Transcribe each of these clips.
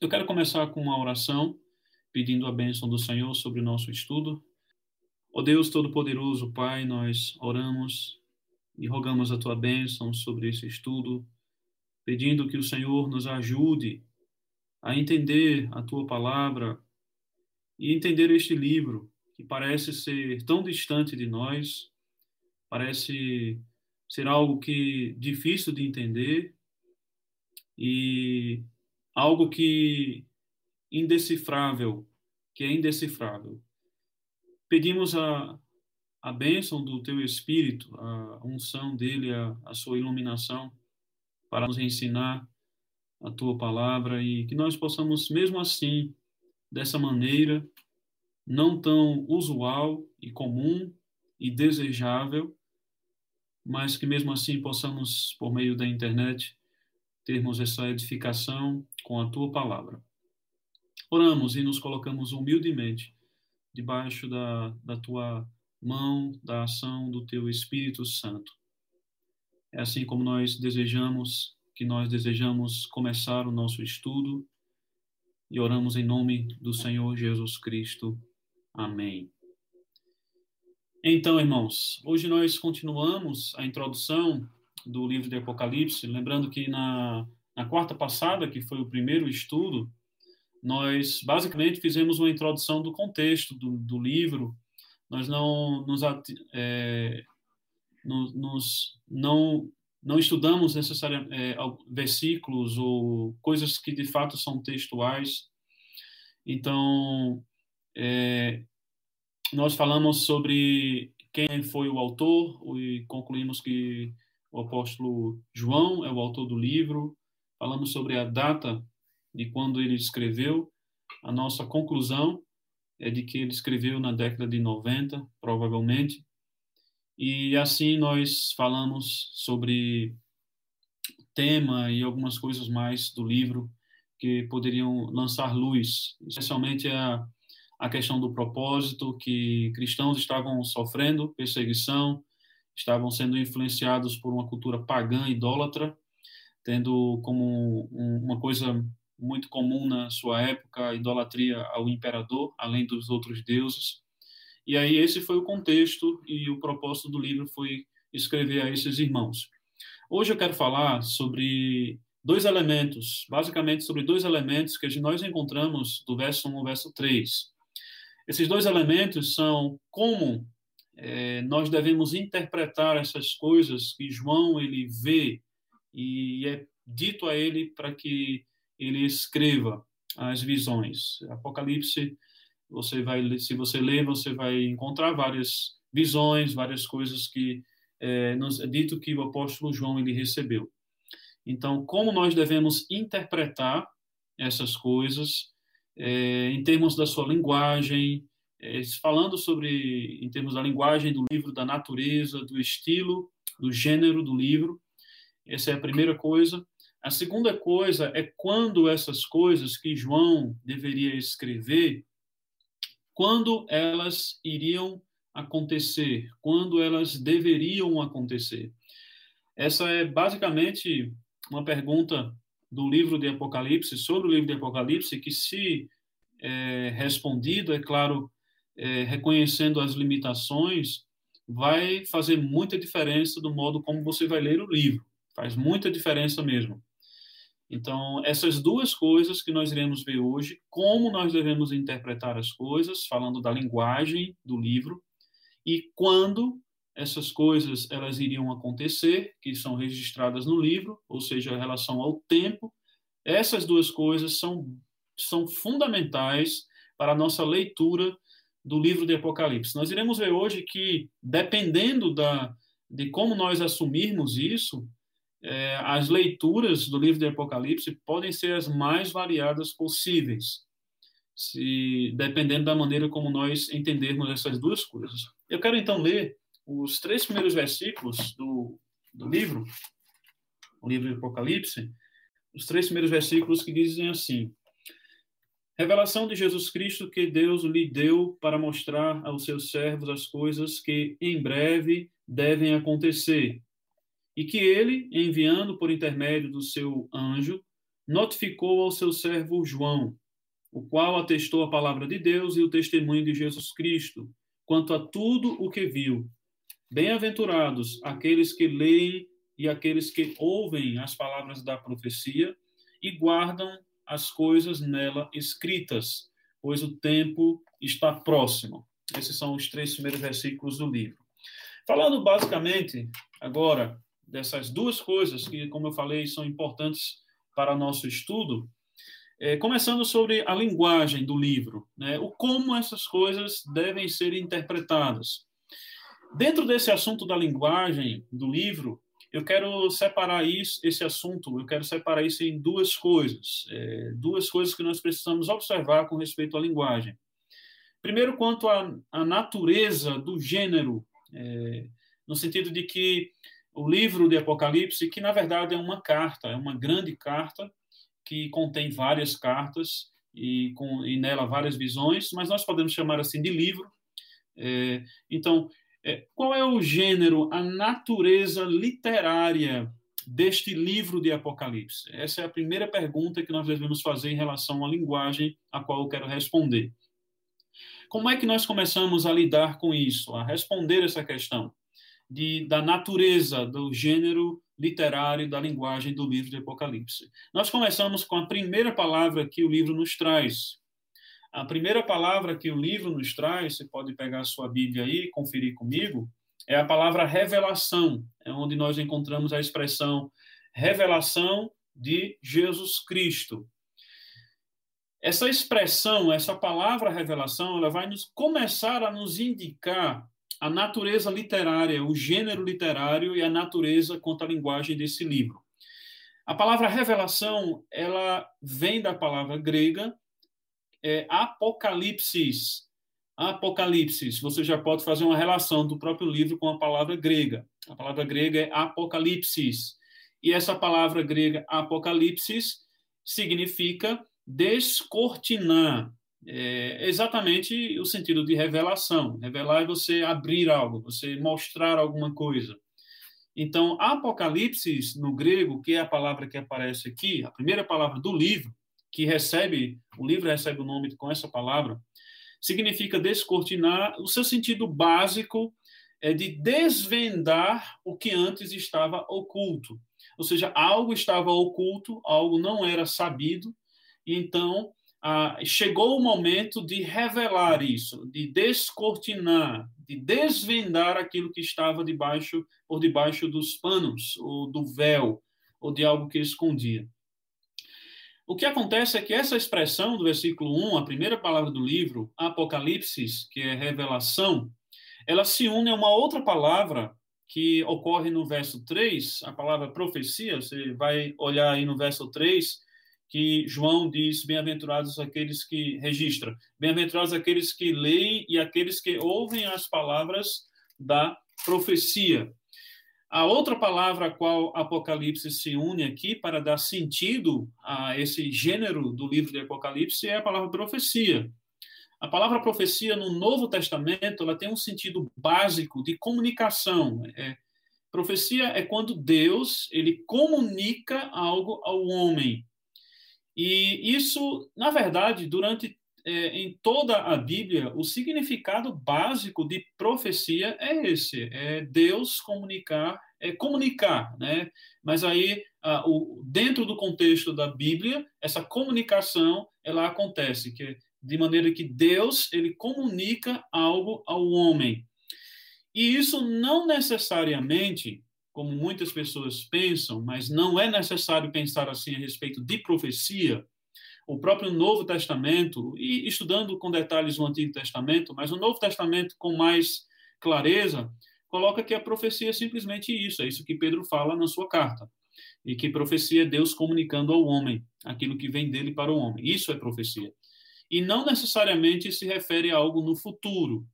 Eu quero começar com uma oração, pedindo a bênção do Senhor sobre o nosso estudo. Ó Deus Todo-Poderoso, Pai, nós oramos e rogamos a tua bênção sobre esse estudo, pedindo que o Senhor nos ajude a entender a tua palavra e entender este livro que parece ser tão distante de nós, parece ser algo que difícil de entender e algo que indecifrável, que é indecifrável. Pedimos a, a bênção do teu Espírito, a unção dele, a, a sua iluminação, para nos ensinar a tua palavra e que nós possamos, mesmo assim, dessa maneira, não tão usual e comum e desejável, mas que mesmo assim possamos, por meio da internet, termos essa edificação com a tua palavra. Oramos e nos colocamos humildemente debaixo da, da tua mão, da ação do teu Espírito Santo. É assim como nós desejamos, que nós desejamos começar o nosso estudo e oramos em nome do Senhor Jesus Cristo. Amém. Então, irmãos, hoje nós continuamos a introdução do livro de Apocalipse, lembrando que na, na quarta passada, que foi o primeiro estudo, nós basicamente fizemos uma introdução do contexto do, do livro, nós não nos, é, nos, não, não estudamos necessariamente é, versículos ou coisas que de fato são textuais. Então, é, nós falamos sobre quem foi o autor e concluímos que o apóstolo João é o autor do livro. Falamos sobre a data de quando ele escreveu. A nossa conclusão é de que ele escreveu na década de 90, provavelmente. E assim nós falamos sobre tema e algumas coisas mais do livro que poderiam lançar luz, especialmente a, a questão do propósito, que cristãos estavam sofrendo perseguição, estavam sendo influenciados por uma cultura pagã, idólatra, tendo como uma coisa muito comum na sua época a idolatria ao imperador, além dos outros deuses. E aí esse foi o contexto e o propósito do livro foi escrever a esses irmãos. Hoje eu quero falar sobre dois elementos, basicamente sobre dois elementos que nós encontramos do verso 1 ao verso 3. Esses dois elementos são como é, nós devemos interpretar essas coisas que João ele vê e é dito a ele para que ele escreva as visões. Apocalipse, você vai, se você ler, você vai encontrar várias visões, várias coisas que é, nos é dito que o apóstolo João ele recebeu. Então, como nós devemos interpretar essas coisas é, em termos da sua linguagem, é, falando sobre, em termos da linguagem do livro, da natureza, do estilo, do gênero do livro. Essa é a primeira coisa. A segunda coisa é quando essas coisas que João deveria escrever, quando elas iriam acontecer, quando elas deveriam acontecer. Essa é basicamente uma pergunta do livro de Apocalipse, sobre o livro de Apocalipse, que, se é, respondido, é claro, é, reconhecendo as limitações, vai fazer muita diferença do modo como você vai ler o livro. Faz muita diferença mesmo. Então, essas duas coisas que nós iremos ver hoje, como nós devemos interpretar as coisas, falando da linguagem do livro, e quando essas coisas elas iriam acontecer, que são registradas no livro, ou seja, em relação ao tempo, essas duas coisas são, são fundamentais para a nossa leitura do livro de Apocalipse. Nós iremos ver hoje que, dependendo da, de como nós assumirmos isso, é, as leituras do livro de Apocalipse podem ser as mais variadas possíveis, se dependendo da maneira como nós entendermos essas duas coisas. Eu quero então ler os três primeiros versículos do, do livro, o livro de Apocalipse, os três primeiros versículos que dizem assim: Revelação de Jesus Cristo que Deus lhe deu para mostrar aos seus servos as coisas que em breve devem acontecer, e que ele, enviando por intermédio do seu anjo, notificou ao seu servo João, o qual atestou a palavra de Deus e o testemunho de Jesus Cristo, quanto a tudo o que viu. Bem-aventurados aqueles que leem e aqueles que ouvem as palavras da profecia e guardam as coisas nela escritas, pois o tempo está próximo. Esses são os três primeiros versículos do livro. Falando basicamente agora dessas duas coisas que, como eu falei, são importantes para nosso estudo, é, começando sobre a linguagem do livro, né, o como essas coisas devem ser interpretadas. Dentro desse assunto da linguagem do livro, eu quero separar isso, esse assunto, eu quero separar isso em duas coisas, é, duas coisas que nós precisamos observar com respeito à linguagem. Primeiro, quanto à, à natureza do gênero, é, no sentido de que o livro de Apocalipse, que na verdade é uma carta, é uma grande carta, que contém várias cartas e, com, e nela várias visões, mas nós podemos chamar assim de livro. É, então, é, qual é o gênero, a natureza literária deste livro de Apocalipse? Essa é a primeira pergunta que nós devemos fazer em relação à linguagem a qual eu quero responder. Como é que nós começamos a lidar com isso, a responder essa questão de, da natureza do gênero literário da linguagem do livro de Apocalipse. Nós começamos com a primeira palavra que o livro nos traz. A primeira palavra que o livro nos traz, você pode pegar a sua Bíblia aí e conferir comigo, é a palavra revelação, é onde nós encontramos a expressão revelação de Jesus Cristo. Essa expressão, essa palavra revelação, ela vai nos começar a nos indicar a natureza literária, o gênero literário e a natureza quanto à linguagem desse livro. A palavra revelação, ela vem da palavra grega é, apocalipsis. Apocalipsis, você já pode fazer uma relação do próprio livro com a palavra grega. A palavra grega é apocalipsis. E essa palavra grega apocalipsis significa descortinar, é exatamente o sentido de revelação. Revelar é você abrir algo, você mostrar alguma coisa. Então, Apocalipse, no grego, que é a palavra que aparece aqui, a primeira palavra do livro, que recebe, o livro recebe o nome com essa palavra, significa descortinar. O seu sentido básico é de desvendar o que antes estava oculto. Ou seja, algo estava oculto, algo não era sabido, então ah, chegou o momento de revelar isso, de descortinar, de desvendar aquilo que estava debaixo por debaixo dos panos ou do véu ou de algo que escondia. O que acontece é que essa expressão do versículo 1, a primeira palavra do livro, Apocalipse, que é revelação, ela se une a uma outra palavra que ocorre no verso 3, a palavra profecia, você vai olhar aí no verso 3, que João diz: bem-aventurados aqueles que registram, bem-aventurados aqueles que leem e aqueles que ouvem as palavras da profecia. A outra palavra a qual Apocalipse se une aqui para dar sentido a esse gênero do livro de Apocalipse é a palavra profecia. A palavra profecia no Novo Testamento ela tem um sentido básico de comunicação. É, profecia é quando Deus ele comunica algo ao homem. E isso, na verdade, durante é, em toda a Bíblia, o significado básico de profecia é esse: é Deus comunicar, é comunicar, né? Mas aí, a, o, dentro do contexto da Bíblia, essa comunicação ela acontece, que de maneira que Deus ele comunica algo ao homem. E isso não necessariamente como muitas pessoas pensam, mas não é necessário pensar assim a respeito de profecia. O próprio Novo Testamento, e estudando com detalhes o Antigo Testamento, mas o Novo Testamento com mais clareza, coloca que a profecia é simplesmente isso, é isso que Pedro fala na sua carta. E que profecia é Deus comunicando ao homem aquilo que vem dele para o homem. Isso é profecia. E não necessariamente se refere a algo no futuro.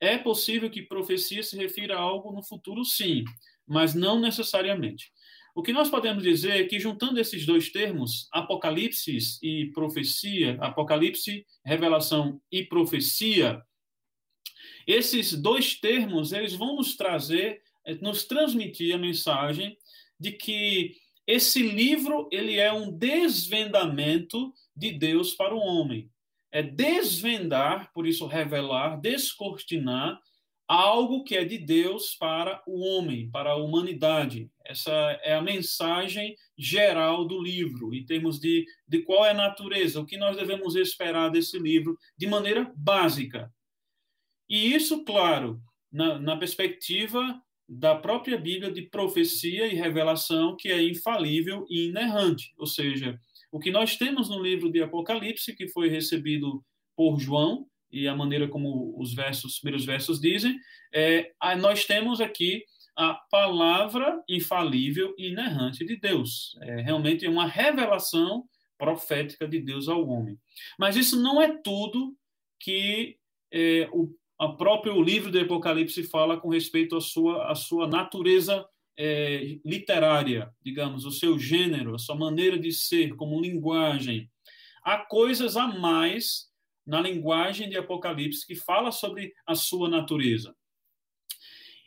É possível que profecia se refira a algo no futuro, sim, mas não necessariamente. O que nós podemos dizer é que, juntando esses dois termos, Apocalipse e profecia, Apocalipse, revelação e profecia, esses dois termos eles vão nos trazer, nos transmitir a mensagem de que esse livro ele é um desvendamento de Deus para o homem. É desvendar, por isso revelar, descortinar algo que é de Deus para o homem, para a humanidade. Essa é a mensagem geral do livro, em termos de, de qual é a natureza, o que nós devemos esperar desse livro, de maneira básica. E isso, claro, na, na perspectiva da própria Bíblia de profecia e revelação, que é infalível e inerrante. Ou seja, o que nós temos no livro de Apocalipse, que foi recebido por João, e a maneira como os versos, os primeiros versos dizem, é, nós temos aqui a palavra infalível e inerrante de Deus. É realmente uma revelação profética de Deus ao homem. Mas isso não é tudo que é, o a próprio livro do Apocalipse fala com respeito à sua, à sua natureza é, literária, digamos, o seu gênero, a sua maneira de ser como linguagem. Há coisas a mais na linguagem de Apocalipse que fala sobre a sua natureza.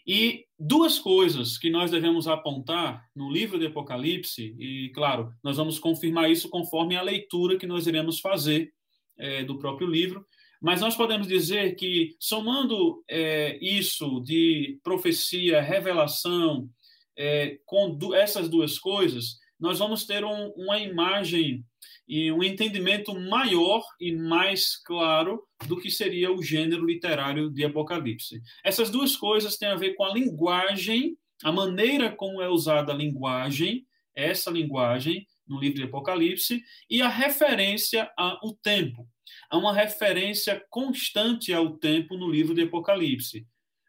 E duas coisas que nós devemos apontar no livro de Apocalipse, e claro, nós vamos confirmar isso conforme a leitura que nós iremos fazer é, do próprio livro, mas nós podemos dizer que, somando é, isso de profecia, revelação, é, com du essas duas coisas, nós vamos ter um, uma imagem e um entendimento maior e mais claro do que seria o gênero literário de Apocalipse. Essas duas coisas têm a ver com a linguagem, a maneira como é usada a linguagem, essa linguagem no livro de Apocalipse, e a referência ao tempo há uma referência constante ao tempo no livro de Apocalipse.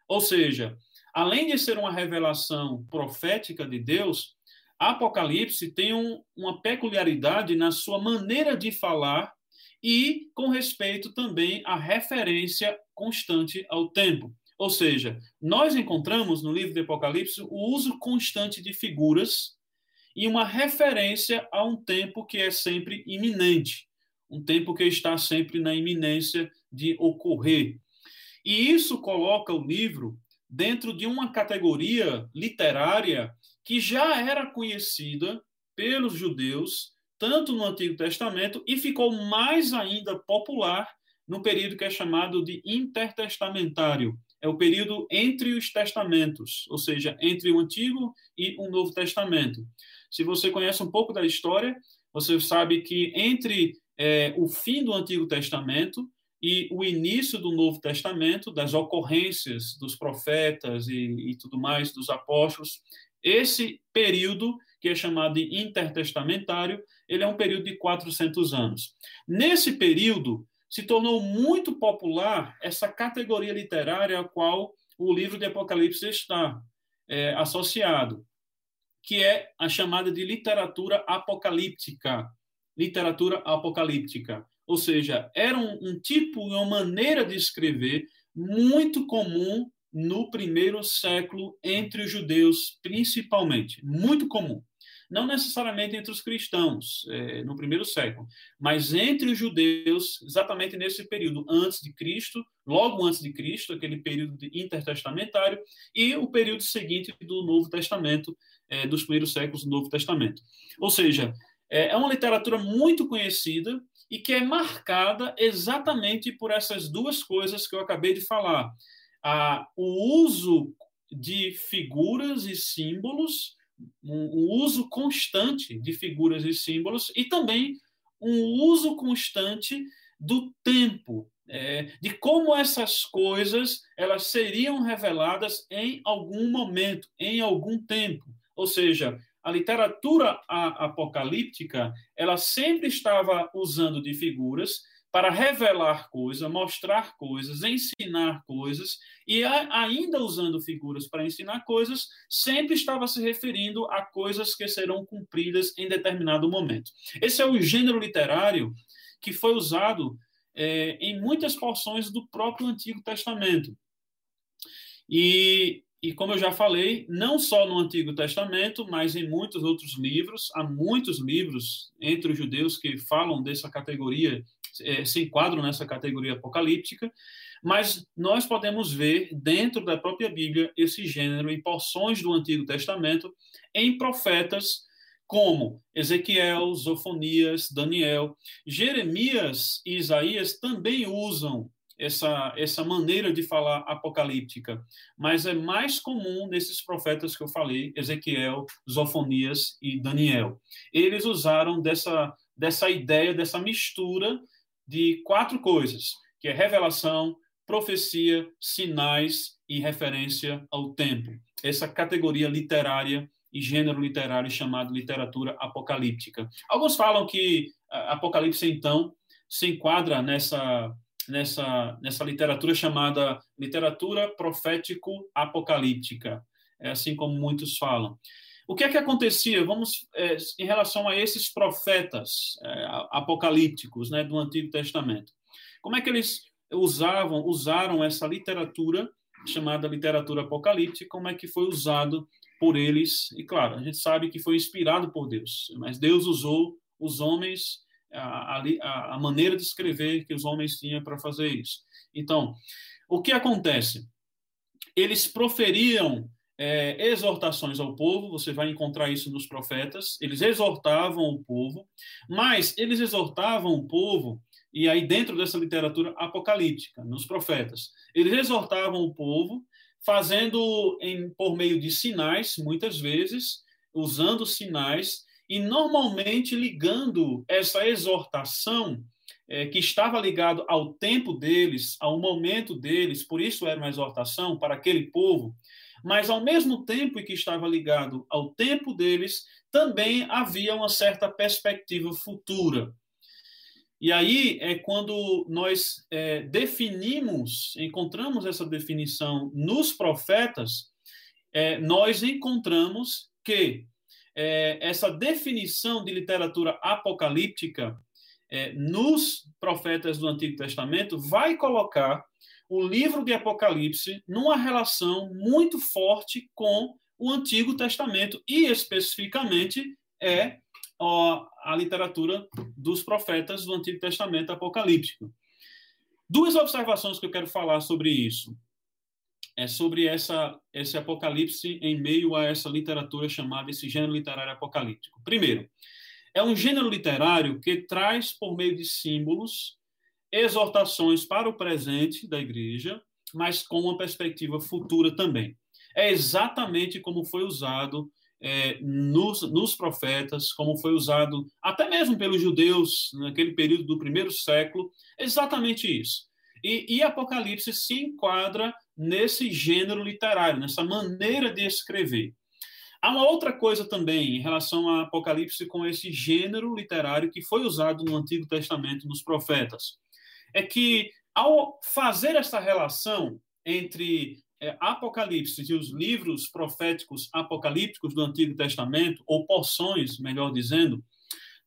Ou seja, além de ser uma revelação profética de Deus, Apocalipse tem um, uma peculiaridade na sua maneira de falar e com respeito também à referência constante ao tempo. Ou seja, nós encontramos no livro de Apocalipse o uso constante de figuras e uma referência a um tempo que é sempre iminente um tempo que está sempre na iminência de ocorrer. E isso coloca o livro dentro de uma categoria literária que já era conhecida pelos judeus, tanto no Antigo Testamento, e ficou mais ainda popular no período que é chamado de intertestamentário. É o período entre os testamentos, ou seja, entre o Antigo e o Novo Testamento. Se você conhece um pouco da história, você sabe que entre é, o fim do Antigo Testamento e o início do Novo Testamento, das ocorrências dos profetas e, e tudo mais, dos apóstolos. Esse período, que é chamado de intertestamentário, ele é um período de 400 anos. Nesse período, se tornou muito popular essa categoria literária a qual o livro de Apocalipse está é, associado, que é a chamada de literatura apocalíptica literatura apocalíptica. Ou seja, era um, um tipo, uma maneira de escrever muito comum no primeiro século entre os judeus, principalmente. Muito comum. Não necessariamente entre os cristãos, é, no primeiro século, mas entre os judeus, exatamente nesse período antes de Cristo, logo antes de Cristo, aquele período intertestamentário, e o período seguinte do Novo Testamento, é, dos primeiros séculos do Novo Testamento. Ou seja, é, é uma literatura muito conhecida e que é marcada exatamente por essas duas coisas que eu acabei de falar. Ah, o uso de figuras e símbolos, um, um uso constante de figuras e símbolos, e também um uso constante do tempo, é, de como essas coisas elas seriam reveladas em algum momento, em algum tempo. Ou seja, a literatura apocalíptica ela sempre estava usando de figuras para revelar coisas, mostrar coisas, ensinar coisas, e ainda usando figuras para ensinar coisas, sempre estava se referindo a coisas que serão cumpridas em determinado momento. Esse é o gênero literário que foi usado é, em muitas porções do próprio Antigo Testamento. E e como eu já falei, não só no Antigo Testamento, mas em muitos outros livros, há muitos livros entre os judeus que falam dessa categoria, é, se enquadram nessa categoria apocalíptica, mas nós podemos ver dentro da própria Bíblia esse gênero em porções do Antigo Testamento, em profetas como Ezequiel, Zofonias, Daniel. Jeremias e Isaías também usam essa, essa maneira de falar apocalíptica, mas é mais comum nesses profetas que eu falei, Ezequiel, Zofonias e Daniel. Eles usaram dessa, dessa ideia, dessa mistura de quatro coisas, que é revelação, profecia, sinais e referência ao tempo. Essa categoria literária e gênero literário chamado literatura apocalíptica. Alguns falam que Apocalipse, então, se enquadra nessa nessa, nessa literatura chamada literatura profético-apocalíptica, é assim como muitos falam. O que é que acontecia? Vamos é, em relação a esses profetas é, apocalípticos, né, do Antigo Testamento. Como é que eles usavam, usaram essa literatura chamada literatura apocalíptica? Como é que foi usado por eles? E claro, a gente sabe que foi inspirado por Deus, mas Deus usou os homens a, a, a maneira de escrever que os homens tinham para fazer isso. Então, o que acontece? Eles proferiam é, exortações ao povo, você vai encontrar isso nos profetas, eles exortavam o povo, mas eles exortavam o povo, e aí dentro dessa literatura apocalíptica, nos profetas, eles exortavam o povo, fazendo em, por meio de sinais, muitas vezes, usando sinais, e normalmente ligando essa exortação é, que estava ligado ao tempo deles, ao momento deles, por isso era uma exortação para aquele povo, mas ao mesmo tempo que estava ligado ao tempo deles, também havia uma certa perspectiva futura. E aí é quando nós é, definimos, encontramos essa definição nos profetas, é, nós encontramos que é, essa definição de literatura apocalíptica é, nos profetas do Antigo Testamento vai colocar o livro de Apocalipse numa relação muito forte com o Antigo Testamento e especificamente é ó, a literatura dos profetas do Antigo Testamento apocalíptico. Duas observações que eu quero falar sobre isso é sobre essa, esse apocalipse em meio a essa literatura chamada, esse gênero literário apocalíptico. Primeiro, é um gênero literário que traz, por meio de símbolos, exortações para o presente da igreja, mas com uma perspectiva futura também. É exatamente como foi usado é, nos, nos, profetas, como foi usado até mesmo pelos judeus naquele período do primeiro século, exatamente isso. E, e Apocalipse se enquadra nesse gênero literário, nessa maneira de escrever. Há uma outra coisa também em relação a Apocalipse com esse gênero literário que foi usado no Antigo Testamento nos profetas. É que, ao fazer essa relação entre é, Apocalipse e os livros proféticos apocalípticos do Antigo Testamento, ou porções, melhor dizendo,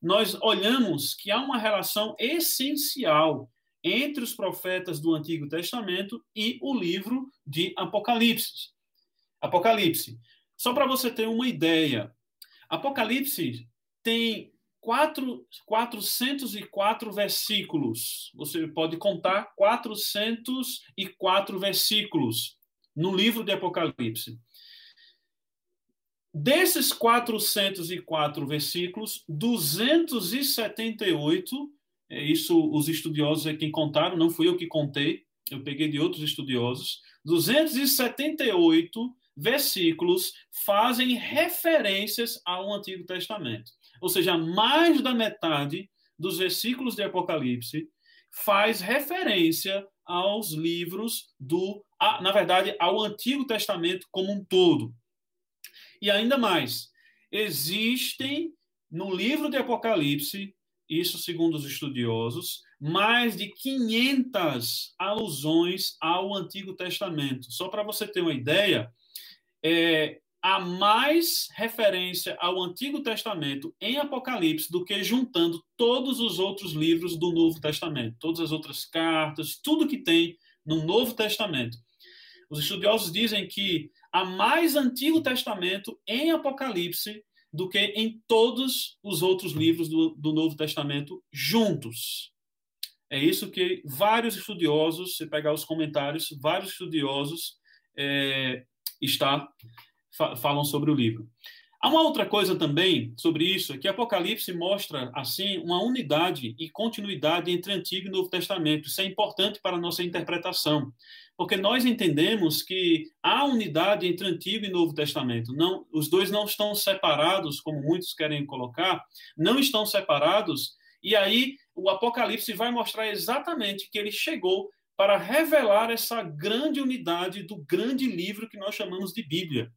nós olhamos que há uma relação essencial entre os profetas do Antigo Testamento e o livro de Apocalipse. Apocalipse. Só para você ter uma ideia, Apocalipse tem quatro, 404 versículos. Você pode contar 404 versículos no livro de Apocalipse. Desses 404 versículos, 278 é, isso os estudiosos é quem contaram, não fui eu que contei, eu peguei de outros estudiosos. 278 versículos fazem referências ao Antigo Testamento. Ou seja, mais da metade dos versículos de Apocalipse faz referência aos livros do, na verdade, ao Antigo Testamento como um todo. E ainda mais, existem no livro de Apocalipse isso segundo os estudiosos, mais de 500 alusões ao Antigo Testamento. Só para você ter uma ideia, é, há mais referência ao Antigo Testamento em Apocalipse do que juntando todos os outros livros do Novo Testamento, todas as outras cartas, tudo que tem no Novo Testamento. Os estudiosos dizem que há mais Antigo Testamento em Apocalipse do que em todos os outros livros do, do Novo Testamento juntos. É isso que vários estudiosos, se pegar os comentários, vários estudiosos é, está, fa, falam sobre o livro. Há uma outra coisa também sobre isso, é que Apocalipse mostra, assim, uma unidade e continuidade entre Antigo e Novo Testamento. Isso é importante para a nossa interpretação, porque nós entendemos que há unidade entre Antigo e Novo Testamento. Não, os dois não estão separados, como muitos querem colocar, não estão separados, e aí o Apocalipse vai mostrar exatamente que ele chegou para revelar essa grande unidade do grande livro que nós chamamos de Bíblia.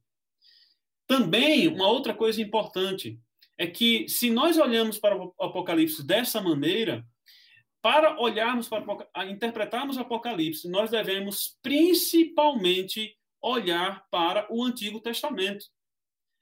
Também, uma outra coisa importante é que, se nós olhamos para o Apocalipse dessa maneira, para olharmos para interpretarmos o Apocalipse, nós devemos principalmente olhar para o Antigo Testamento.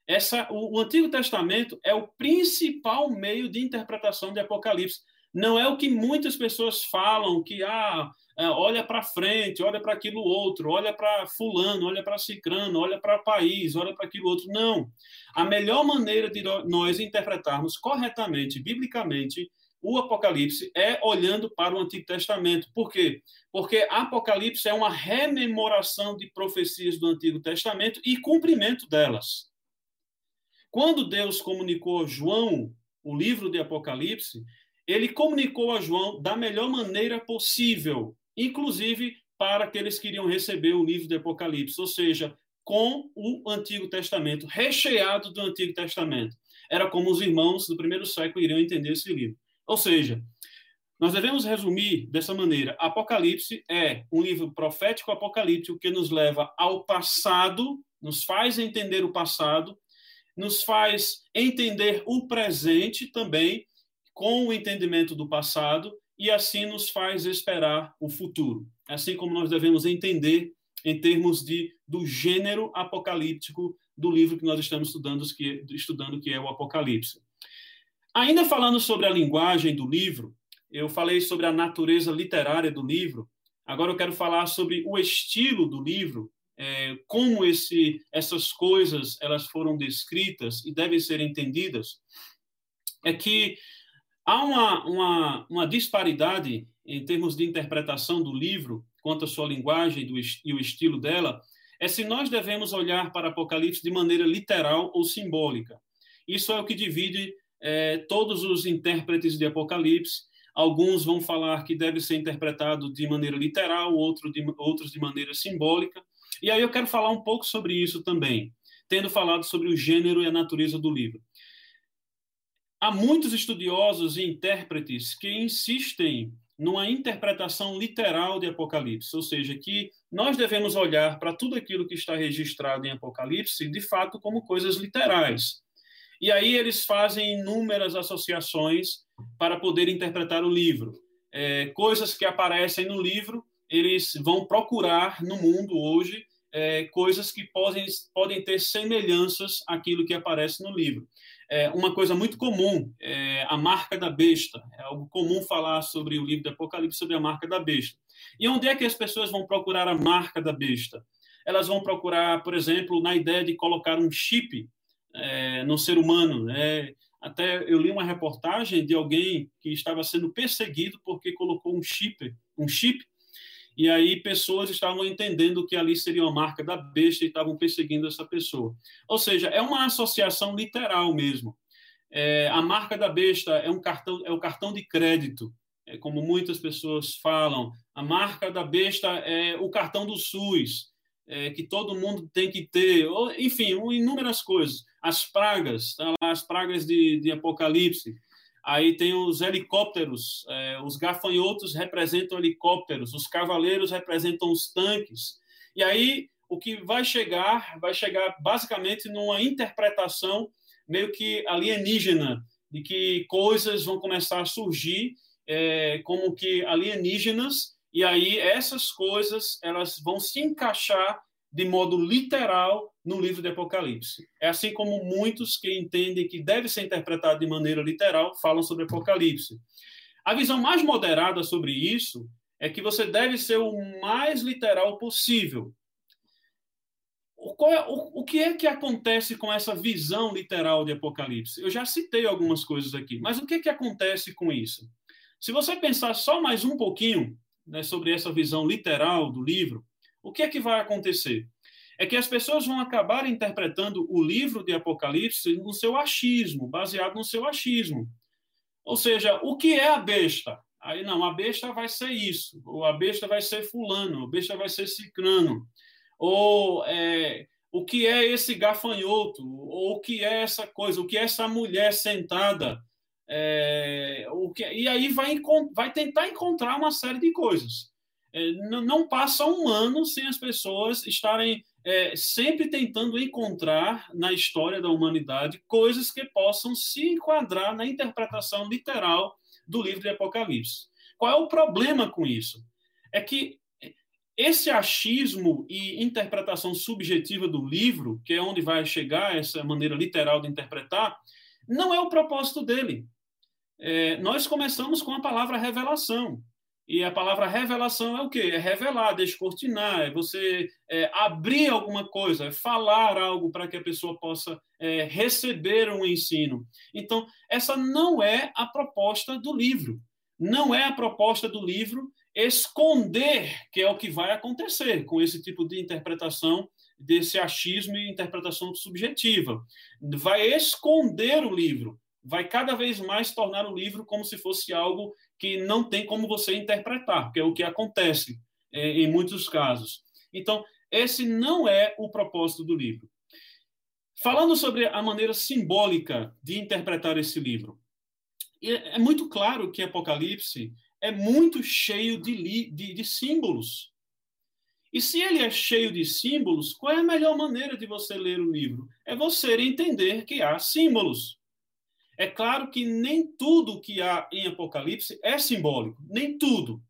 Essa, o, o Antigo Testamento é o principal meio de interpretação de Apocalipse. Não é o que muitas pessoas falam, que ah, olha para frente, olha para aquilo outro, olha para fulano, olha para cicrano, olha para país, olha para aquilo outro. Não. A melhor maneira de nós interpretarmos corretamente, biblicamente, o Apocalipse é olhando para o Antigo Testamento. Por quê? Porque Apocalipse é uma rememoração de profecias do Antigo Testamento e cumprimento delas. Quando Deus comunicou a João o livro de Apocalipse, ele comunicou a João da melhor maneira possível, inclusive para aqueles que iriam receber o livro do Apocalipse, ou seja, com o Antigo Testamento, recheado do Antigo Testamento. Era como os irmãos do primeiro século iriam entender esse livro. Ou seja, nós devemos resumir dessa maneira: Apocalipse é um livro profético apocalíptico que nos leva ao passado, nos faz entender o passado, nos faz entender o presente também, com o entendimento do passado, e assim nos faz esperar o futuro. Assim como nós devemos entender em termos de do gênero apocalíptico do livro que nós estamos estudando, que, estudando, que é o Apocalipse. Ainda falando sobre a linguagem do livro, eu falei sobre a natureza literária do livro. Agora eu quero falar sobre o estilo do livro, é, como esse, essas coisas elas foram descritas e devem ser entendidas. É que Há uma, uma, uma disparidade em termos de interpretação do livro, quanto à sua linguagem do, e o estilo dela, é se nós devemos olhar para Apocalipse de maneira literal ou simbólica. Isso é o que divide é, todos os intérpretes de Apocalipse. Alguns vão falar que deve ser interpretado de maneira literal, outro de, outros de maneira simbólica. E aí eu quero falar um pouco sobre isso também, tendo falado sobre o gênero e a natureza do livro. Há muitos estudiosos e intérpretes que insistem numa interpretação literal de Apocalipse, ou seja, que nós devemos olhar para tudo aquilo que está registrado em Apocalipse, de fato, como coisas literais. E aí eles fazem inúmeras associações para poder interpretar o livro. É, coisas que aparecem no livro, eles vão procurar no mundo hoje é, coisas que podem, podem ter semelhanças àquilo que aparece no livro é, uma coisa muito comum, é a marca da besta. É algo comum falar sobre o livro do Apocalipse, sobre a marca da besta. E onde é que as pessoas vão procurar a marca da besta? Elas vão procurar, por exemplo, na ideia de colocar um chip é, no ser humano. Né? Até eu li uma reportagem de alguém que estava sendo perseguido porque colocou um chip, um chip e aí pessoas estavam entendendo que ali seria uma marca da besta e estavam perseguindo essa pessoa. Ou seja, é uma associação literal mesmo. É, a marca da besta é um cartão, é o cartão de crédito, é, como muitas pessoas falam. A marca da besta é o cartão do SUS, é, que todo mundo tem que ter. Ou, enfim, inúmeras coisas. As pragas, tá as pragas de, de Apocalipse Aí tem os helicópteros, é, os gafanhotos representam helicópteros, os cavaleiros representam os tanques. E aí o que vai chegar, vai chegar basicamente numa interpretação meio que alienígena, de que coisas vão começar a surgir é, como que alienígenas, e aí essas coisas elas vão se encaixar de modo literal no livro de Apocalipse. É assim como muitos que entendem que deve ser interpretado de maneira literal falam sobre Apocalipse. A visão mais moderada sobre isso é que você deve ser o mais literal possível. O, é, o, o, que é que acontece com essa visão literal de Apocalipse? Eu já citei algumas coisas aqui, mas o que, é que acontece com isso? Se você pensar só mais um pouquinho né, sobre essa visão literal do livro, o que é que vai acontecer? é que as pessoas vão acabar interpretando o livro de Apocalipse no seu achismo, baseado no seu achismo. Ou seja, o que é a besta? Aí não, a besta vai ser isso, ou a besta vai ser fulano, a besta vai ser cicrano, ou é, o que é esse gafanhoto, ou o que é essa coisa, o que é essa mulher sentada, é, o que, e aí vai, vai tentar encontrar uma série de coisas. É, não, passa um ano sem as pessoas estarem é, sempre tentando encontrar na história da humanidade coisas que possam se enquadrar na interpretação literal do livro de Apocalipse. Qual é o problema com isso? É que esse achismo e interpretação subjetiva do livro, que é onde vai chegar essa maneira literal de interpretar, não é o propósito dele. É, nós começamos com a palavra revelação. E a palavra revelação é o quê? É revelar, descortinar, é você é, abrir alguma coisa, é falar algo para que a pessoa possa é, receber um ensino. Então, essa não é a proposta do livro. Não é a proposta do livro esconder que é o que vai acontecer com esse tipo de interpretação desse achismo e interpretação subjetiva. Vai esconder o livro, vai cada vez mais tornar o livro como se fosse algo que não tem como você interpretar, que é o que acontece é, em muitos casos. Então, esse não é o propósito do livro. Falando sobre a maneira simbólica de interpretar esse livro, é muito claro que Apocalipse é muito cheio de, de, de símbolos. E se ele é cheio de símbolos, qual é a melhor maneira de você ler o livro? É você entender que há símbolos. É claro que nem tudo que há em Apocalipse é simbólico, nem tudo.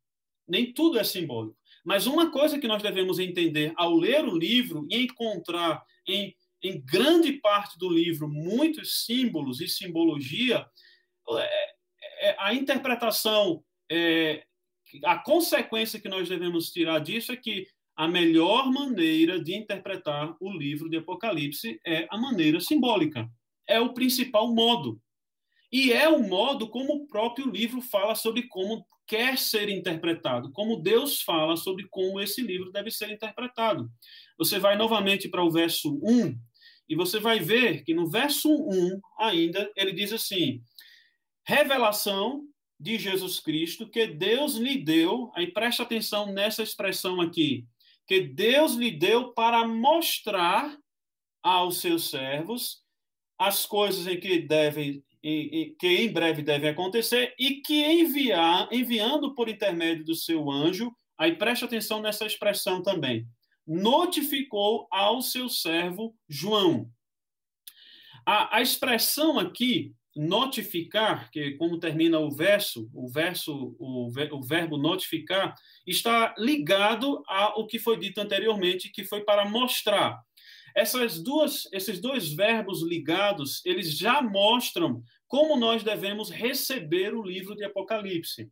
Nem tudo é simbólico. Mas uma coisa que nós devemos entender ao ler o livro e encontrar em, em grande parte do livro muitos símbolos e simbologia, é, é, a interpretação é, a consequência que nós devemos tirar disso é que a melhor maneira de interpretar o livro de Apocalipse é a maneira simbólica. É o principal modo. E é o modo como o próprio livro fala sobre como quer ser interpretado, como Deus fala sobre como esse livro deve ser interpretado. Você vai novamente para o verso 1 e você vai ver que no verso 1 ainda ele diz assim: revelação de Jesus Cristo que Deus lhe deu, aí preste atenção nessa expressão aqui, que Deus lhe deu para mostrar aos seus servos as coisas em que devem que em breve devem acontecer e que enviar enviando por intermédio do seu anjo, aí preste atenção nessa expressão também. Notificou ao seu servo João. A, a expressão aqui notificar, que como termina o verso, o verso, o, o verbo notificar, está ligado ao que foi dito anteriormente, que foi para mostrar. Essas duas, esses dois verbos ligados, eles já mostram como nós devemos receber o livro de Apocalipse.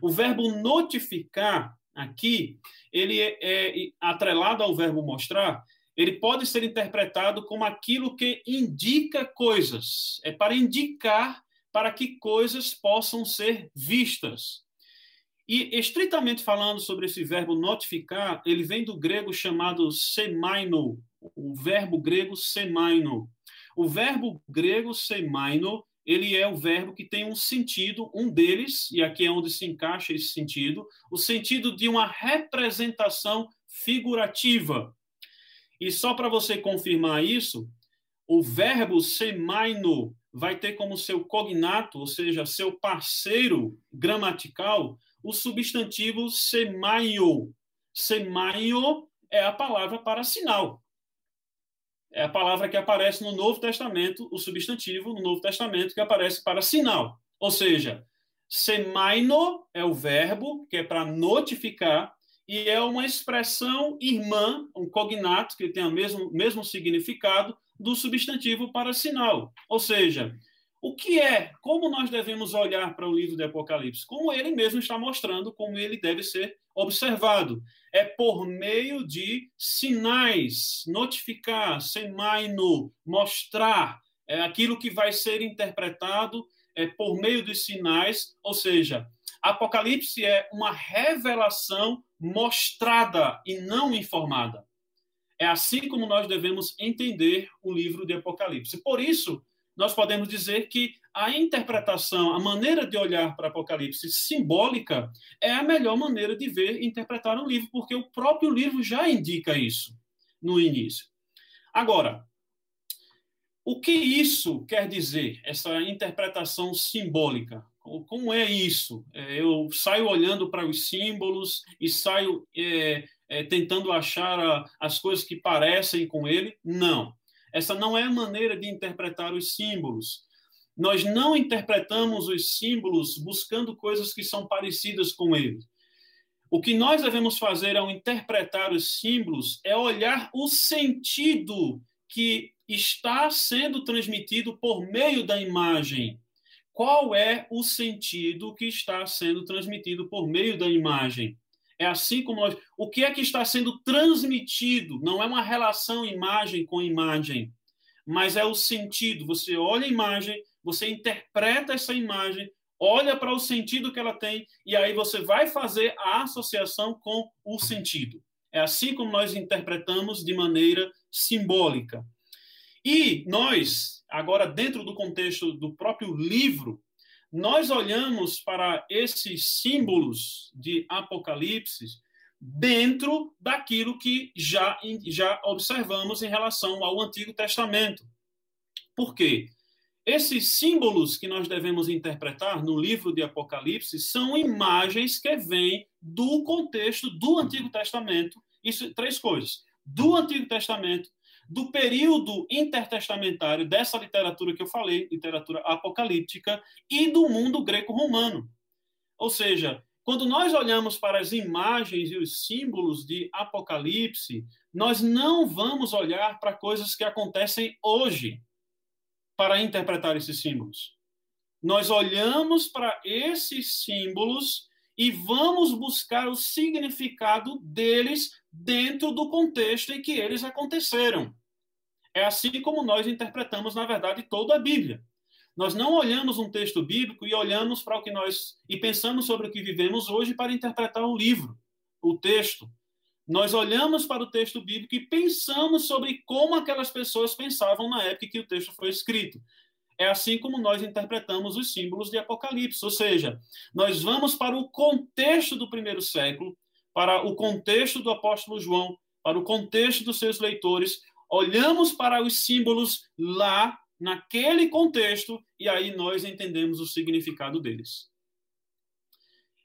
O verbo notificar aqui, ele é, é atrelado ao verbo mostrar, ele pode ser interpretado como aquilo que indica coisas, é para indicar para que coisas possam ser vistas. E, estritamente falando sobre esse verbo notificar, ele vem do grego chamado semaino, o verbo grego semaino. O verbo grego semaino, ele é o verbo que tem um sentido, um deles, e aqui é onde se encaixa esse sentido, o sentido de uma representação figurativa. E só para você confirmar isso, o verbo semaino vai ter como seu cognato, ou seja, seu parceiro gramatical, o substantivo semaio. Semaio é a palavra para sinal. É a palavra que aparece no Novo Testamento, o substantivo no Novo Testamento que aparece para sinal. Ou seja, semaino é o verbo que é para notificar e é uma expressão irmã, um cognato, que tem o mesmo, mesmo significado do substantivo para sinal. Ou seja, o que é, como nós devemos olhar para o livro de Apocalipse? Como ele mesmo está mostrando como ele deve ser observado. É por meio de sinais, notificar, semaino, mostrar é aquilo que vai ser interpretado é por meio dos sinais, ou seja, Apocalipse é uma revelação mostrada e não informada. É assim como nós devemos entender o livro de Apocalipse. Por isso, nós podemos dizer que a interpretação, a maneira de olhar para Apocalipse simbólica é a melhor maneira de ver e interpretar um livro, porque o próprio livro já indica isso no início. Agora, o que isso quer dizer, essa interpretação simbólica? Como é isso? É, eu saio olhando para os símbolos e saio é, é, tentando achar as coisas que parecem com ele? Não. Essa não é a maneira de interpretar os símbolos. Nós não interpretamos os símbolos buscando coisas que são parecidas com eles. O que nós devemos fazer ao interpretar os símbolos é olhar o sentido que está sendo transmitido por meio da imagem. Qual é o sentido que está sendo transmitido por meio da imagem? É assim como nós. O que é que está sendo transmitido? Não é uma relação imagem com imagem, mas é o sentido. Você olha a imagem, você interpreta essa imagem, olha para o sentido que ela tem, e aí você vai fazer a associação com o sentido. É assim como nós interpretamos de maneira simbólica. E nós, agora dentro do contexto do próprio livro, nós olhamos para esses símbolos de Apocalipse dentro daquilo que já, já observamos em relação ao Antigo Testamento. Por quê? Esses símbolos que nós devemos interpretar no livro de Apocalipse são imagens que vêm do contexto do Antigo Testamento. Isso três coisas: do Antigo Testamento, do período intertestamentário dessa literatura que eu falei, literatura apocalíptica, e do mundo greco-romano. Ou seja, quando nós olhamos para as imagens e os símbolos de Apocalipse, nós não vamos olhar para coisas que acontecem hoje para interpretar esses símbolos. Nós olhamos para esses símbolos e vamos buscar o significado deles dentro do contexto em que eles aconteceram. É assim como nós interpretamos, na verdade, toda a Bíblia. Nós não olhamos um texto bíblico e olhamos para o que nós e pensamos sobre o que vivemos hoje para interpretar o livro, o texto. Nós olhamos para o texto bíblico e pensamos sobre como aquelas pessoas pensavam na época que o texto foi escrito. É assim como nós interpretamos os símbolos de Apocalipse, ou seja, nós vamos para o contexto do primeiro século, para o contexto do apóstolo João, para o contexto dos seus leitores, olhamos para os símbolos lá, naquele contexto, e aí nós entendemos o significado deles.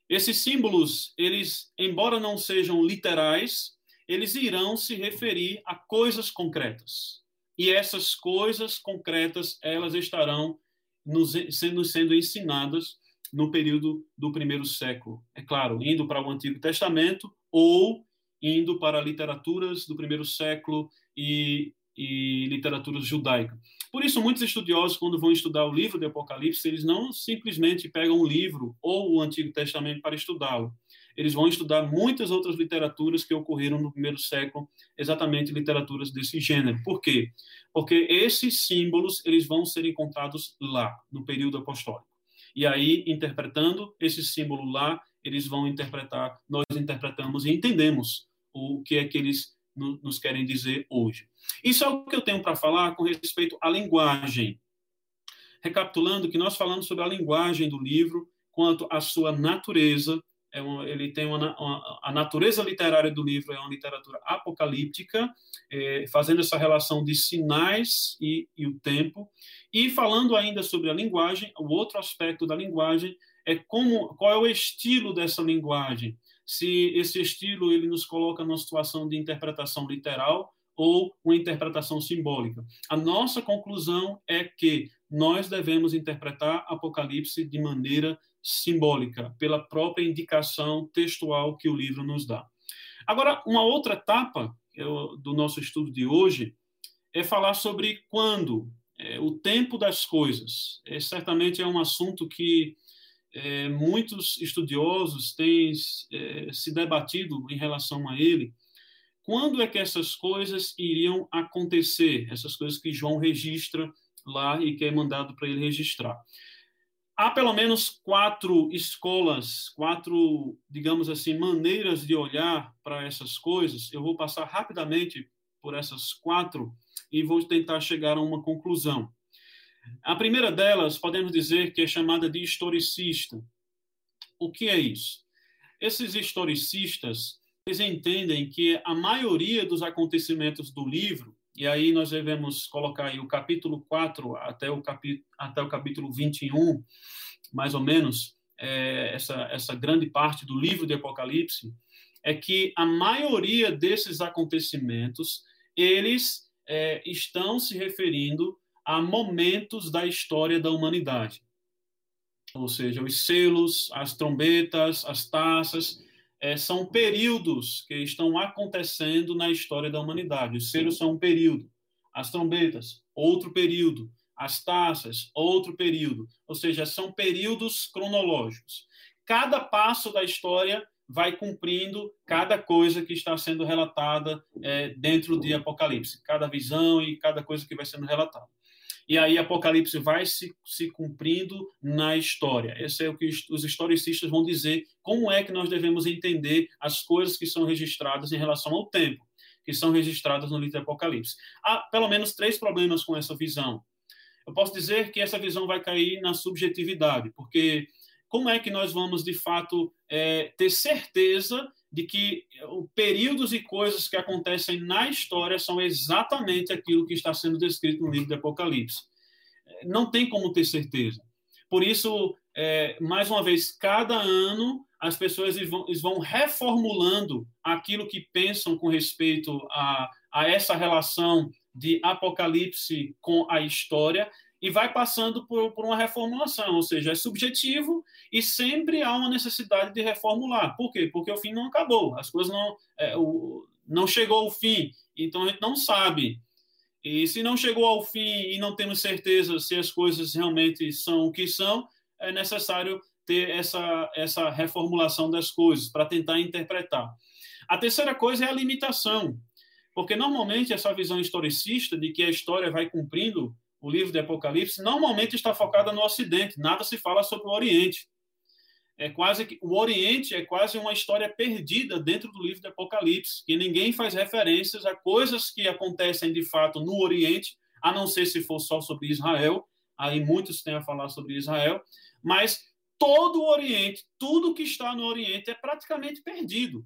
Esses símbolos, eles, embora não sejam literais, eles irão se referir a coisas concretas e essas coisas concretas elas estarão nos, sendo, sendo ensinadas no período do primeiro século. É claro, indo para o Antigo Testamento ou indo para literaturas do primeiro século e, e literaturas judaicas. Por isso, muitos estudiosos, quando vão estudar o livro de Apocalipse, eles não simplesmente pegam um livro ou o Antigo Testamento para estudá-lo eles vão estudar muitas outras literaturas que ocorreram no primeiro século, exatamente literaturas desse gênero. Por quê? Porque esses símbolos eles vão ser encontrados lá, no período apostólico. E aí, interpretando esse símbolo lá, eles vão interpretar, nós interpretamos e entendemos o que é que eles nos querem dizer hoje. Isso é o que eu tenho para falar com respeito à linguagem. Recapitulando que nós falamos sobre a linguagem do livro, quanto à sua natureza, é ele tem uma, uma, a natureza literária do livro é uma literatura apocalíptica, é, fazendo essa relação de sinais e, e, o tempo, e falando ainda sobre a linguagem, o outro aspecto da linguagem é como, qual é o estilo dessa linguagem, se esse estilo ele nos coloca numa situação de interpretação literal ou uma interpretação simbólica. A nossa conclusão é que nós devemos interpretar Apocalipse de maneira simbólica, pela própria indicação textual que o livro nos dá. Agora, uma outra etapa do nosso estudo de hoje é falar sobre quando, é, o tempo das coisas. É, certamente é um assunto que é, muitos estudiosos têm é, se debatido em relação a ele. Quando é que essas coisas iriam acontecer? Essas coisas que João registra lá e que é mandado para ele registrar há pelo menos quatro escolas, quatro, digamos assim, maneiras de olhar para essas coisas. Eu vou passar rapidamente por essas quatro e vou tentar chegar a uma conclusão. A primeira delas, podemos dizer que é chamada de historicista. O que é isso? Esses historicistas, eles entendem que a maioria dos acontecimentos do livro, e aí nós devemos colocar aí o capítulo 4 até o, capi, até o capítulo 21, mais ou menos, é, essa, essa grande parte do livro de Apocalipse, é que a maioria desses acontecimentos, eles é, estão se referindo a momentos da história da humanidade. Ou seja, os selos, as trombetas, as taças, é, são períodos que estão acontecendo na história da humanidade. Os selos são um período, as trombetas, outro período, as taças, outro período. Ou seja, são períodos cronológicos. Cada passo da história vai cumprindo cada coisa que está sendo relatada é, dentro de Apocalipse, cada visão e cada coisa que vai sendo relatada. E aí Apocalipse vai se, se cumprindo na história. Esse é o que os historicistas vão dizer, como é que nós devemos entender as coisas que são registradas em relação ao tempo, que são registradas no livro de Apocalipse. Há pelo menos três problemas com essa visão. Eu posso dizer que essa visão vai cair na subjetividade, porque como é que nós vamos, de fato, é, ter certeza de que períodos e coisas que acontecem na história são exatamente aquilo que está sendo descrito no livro do Apocalipse. Não tem como ter certeza. Por isso, é, mais uma vez, cada ano as pessoas vão, vão, reformulando aquilo que pensam com respeito a, a essa relação de Apocalipse com a história e vai passando por, por, uma reformulação, ou seja, é subjetivo e sempre há uma necessidade de reformular. Por quê? Porque o fim não acabou, as coisas não, é, o, não chegou ao fim, então a gente não sabe. E se não chegou ao fim e não temos certeza se as coisas realmente são o que são, é necessário ter essa, essa reformulação das coisas para tentar interpretar. A terceira coisa é a limitação, porque normalmente essa visão historicista de que a história vai cumprindo o livro de Apocalipse, normalmente está focada no Ocidente, nada se fala sobre o Oriente. É quase que o Oriente é quase uma história perdida dentro do livro de Apocalipse, que ninguém faz referências a coisas que acontecem de fato no Oriente, a não ser se for só sobre Israel. Aí muitos têm a falar sobre Israel, mas todo o Oriente, tudo que está no Oriente é praticamente perdido.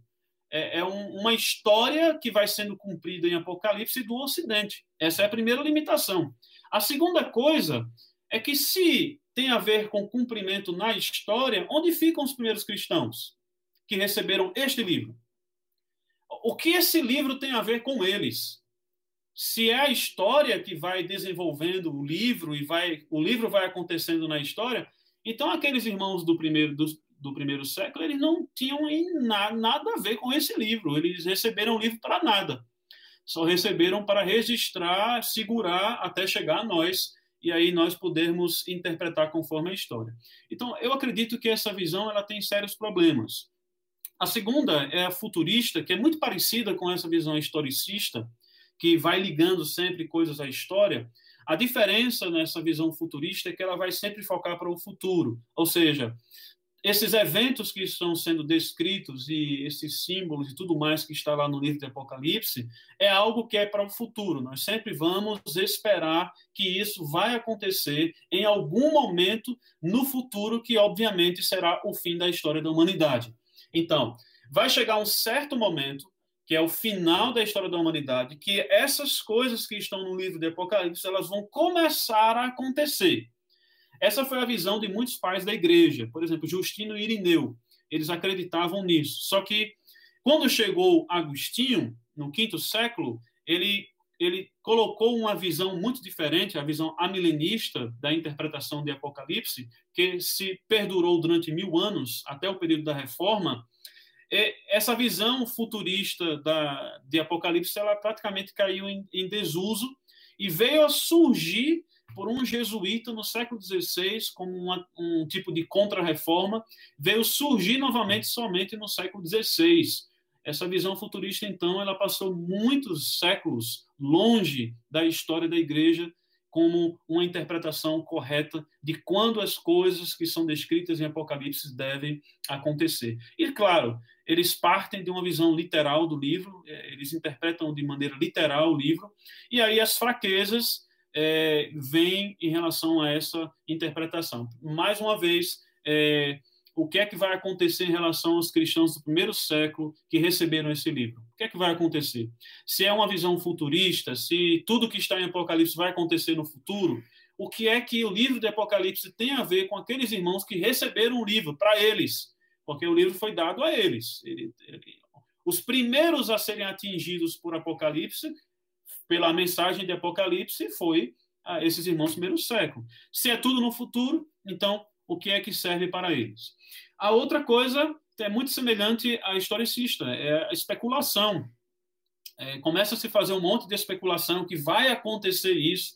É, é um, uma história que vai sendo cumprida em Apocalipse do Ocidente. Essa é a primeira limitação. A segunda coisa é que se tem a ver com cumprimento na história, onde ficam os primeiros cristãos que receberam este livro? O que esse livro tem a ver com eles? Se é a história que vai desenvolvendo o livro e vai o livro vai acontecendo na história, então aqueles irmãos do primeiro do, do primeiro século eles não tinham na, nada a ver com esse livro. Eles receberam o livro para nada só receberam para registrar, segurar até chegar a nós e aí nós podermos interpretar conforme a história. Então, eu acredito que essa visão ela tem sérios problemas. A segunda é a futurista, que é muito parecida com essa visão historicista, que vai ligando sempre coisas à história. A diferença nessa visão futurista é que ela vai sempre focar para o futuro, ou seja, esses eventos que estão sendo descritos e esses símbolos e tudo mais que está lá no livro de Apocalipse é algo que é para o futuro. Nós sempre vamos esperar que isso vai acontecer em algum momento no futuro, que obviamente será o fim da história da humanidade. Então, vai chegar um certo momento que é o final da história da humanidade, que essas coisas que estão no livro de Apocalipse, elas vão começar a acontecer. Essa foi a visão de muitos pais da igreja. Por exemplo, Justino e Irineu. Eles acreditavam nisso. Só que, quando chegou Agostinho, no quinto século, ele, ele colocou uma visão muito diferente, a visão amilenista da interpretação de Apocalipse, que se perdurou durante mil anos, até o período da Reforma. Essa visão futurista da, de Apocalipse, ela praticamente caiu em, em desuso e veio a surgir por um jesuíta no século XVI como uma, um tipo de contra-reforma, veio surgir novamente somente no século XVI. Essa visão futurista, então, ela passou muitos séculos longe da história da igreja como uma interpretação correta de quando as coisas que são descritas em Apocalipse devem acontecer. E, claro, eles partem de uma visão literal do livro, é, eles interpretam de maneira literal o livro, e aí as fraquezas é, vêm em relação a essa interpretação. Mais uma vez, é, o que é que vai acontecer em relação aos cristãos do primeiro século que receberam esse livro? O que é que vai acontecer? Se é uma visão futurista, se tudo que está em Apocalipse vai acontecer no futuro, o que é que o livro de Apocalipse tem a ver com aqueles irmãos que receberam o livro para eles? Porque o livro foi dado a eles. Ele, ele, os primeiros a serem atingidos por Apocalipse, pela mensagem de Apocalipse, foi a esses irmãos do primeiro século. Se é tudo no futuro, então o que é que serve para eles. A outra coisa é muito semelhante à historicista, é a especulação. É, começa a se fazer um monte de especulação que vai acontecer isso,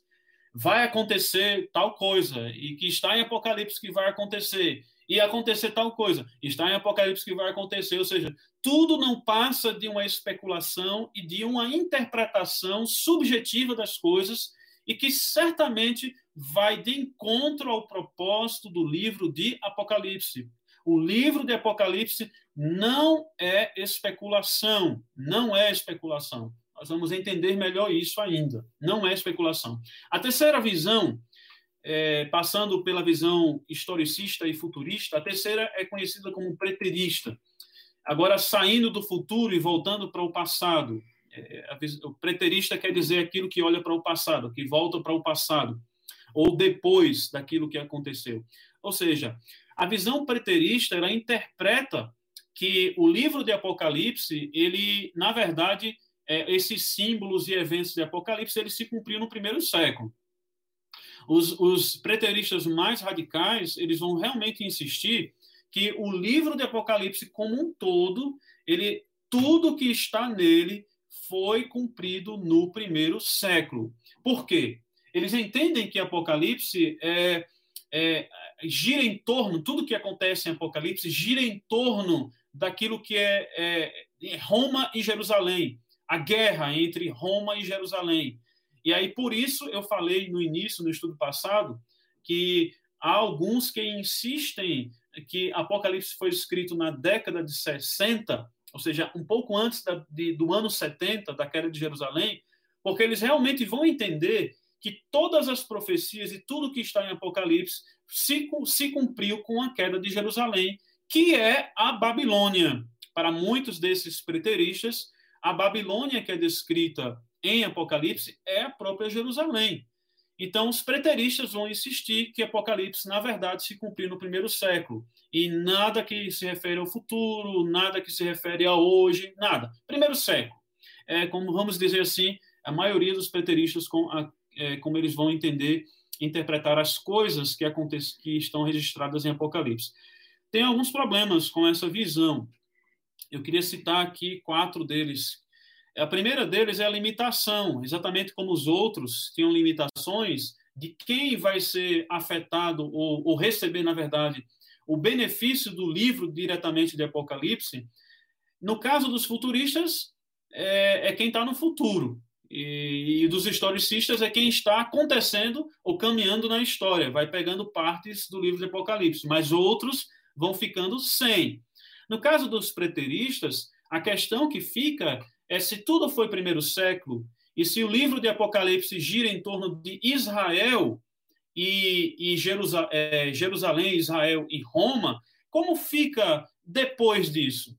vai acontecer tal coisa, e que está em Apocalipse que vai acontecer, e acontecer tal coisa, está em Apocalipse que vai acontecer, ou seja, tudo não passa de uma especulação e de uma interpretação subjetiva das coisas, e que certamente vai de encontro ao propósito do livro de Apocalipse. O livro de Apocalipse não é especulação, não é especulação. Nós vamos entender melhor isso ainda. Não é especulação. A terceira visão, é, passando pela visão historicista e futurista, a terceira é conhecida como preterista. Agora, saindo do futuro e voltando para o passado. É, o preterista quer dizer aquilo que olha para o passado, que volta para o passado ou depois daquilo que aconteceu. Ou seja, a visão preterista ela interpreta que o livro de Apocalipse, ele, na verdade, é, esses símbolos e eventos de Apocalipse, eles se cumpriram no primeiro século. Os, os preteristas mais radicais, eles vão realmente insistir que o livro de Apocalipse como um todo, ele tudo que está nele foi cumprido no primeiro século. Por quê? Eles entendem que Apocalipse é, é, gira em torno, tudo que acontece em Apocalipse gira em torno daquilo que é, é Roma e Jerusalém, a guerra entre Roma e Jerusalém. E aí, por isso, eu falei no início, no estudo passado, que há alguns que insistem que Apocalipse foi escrito na década de 60, ou seja, um pouco antes da, de, do ano 70, da queda de Jerusalém, porque eles realmente vão entender que todas as profecias e tudo que está em Apocalipse se, se cumpriu com a queda de Jerusalém, que é a Babilônia. Para muitos desses preteristas, a Babilônia que é descrita em Apocalipse é a própria Jerusalém. Então, os preteristas vão insistir que Apocalipse, na verdade, se cumpriu no primeiro século. E nada que se refere ao futuro, nada que se refere a hoje, nada. Primeiro século. É, como vamos dizer assim, a maioria dos preteristas com a, é, como eles vão entender, interpretar as coisas que, acontecem, que estão registradas em Apocalipse. Tem alguns problemas com essa visão. Eu queria citar aqui quatro deles. A primeira deles é a limitação, exatamente como os outros tinham limitações de quem vai ser afetado ou, ou receber, na verdade, o benefício do livro diretamente de Apocalipse. No caso dos futuristas, é, é quem está no futuro. E, e, dos historicistas é quem está acontecendo ou caminhando na história, vai pegando partes do livro de Apocalipse, mas outros vão ficando sem. No caso dos preteristas, a questão que fica é se tudo foi primeiro século e se o livro de Apocalipse gira em torno de Israel e, e Jerusalém, é, Jerusalém, Israel e Roma, como fica depois disso?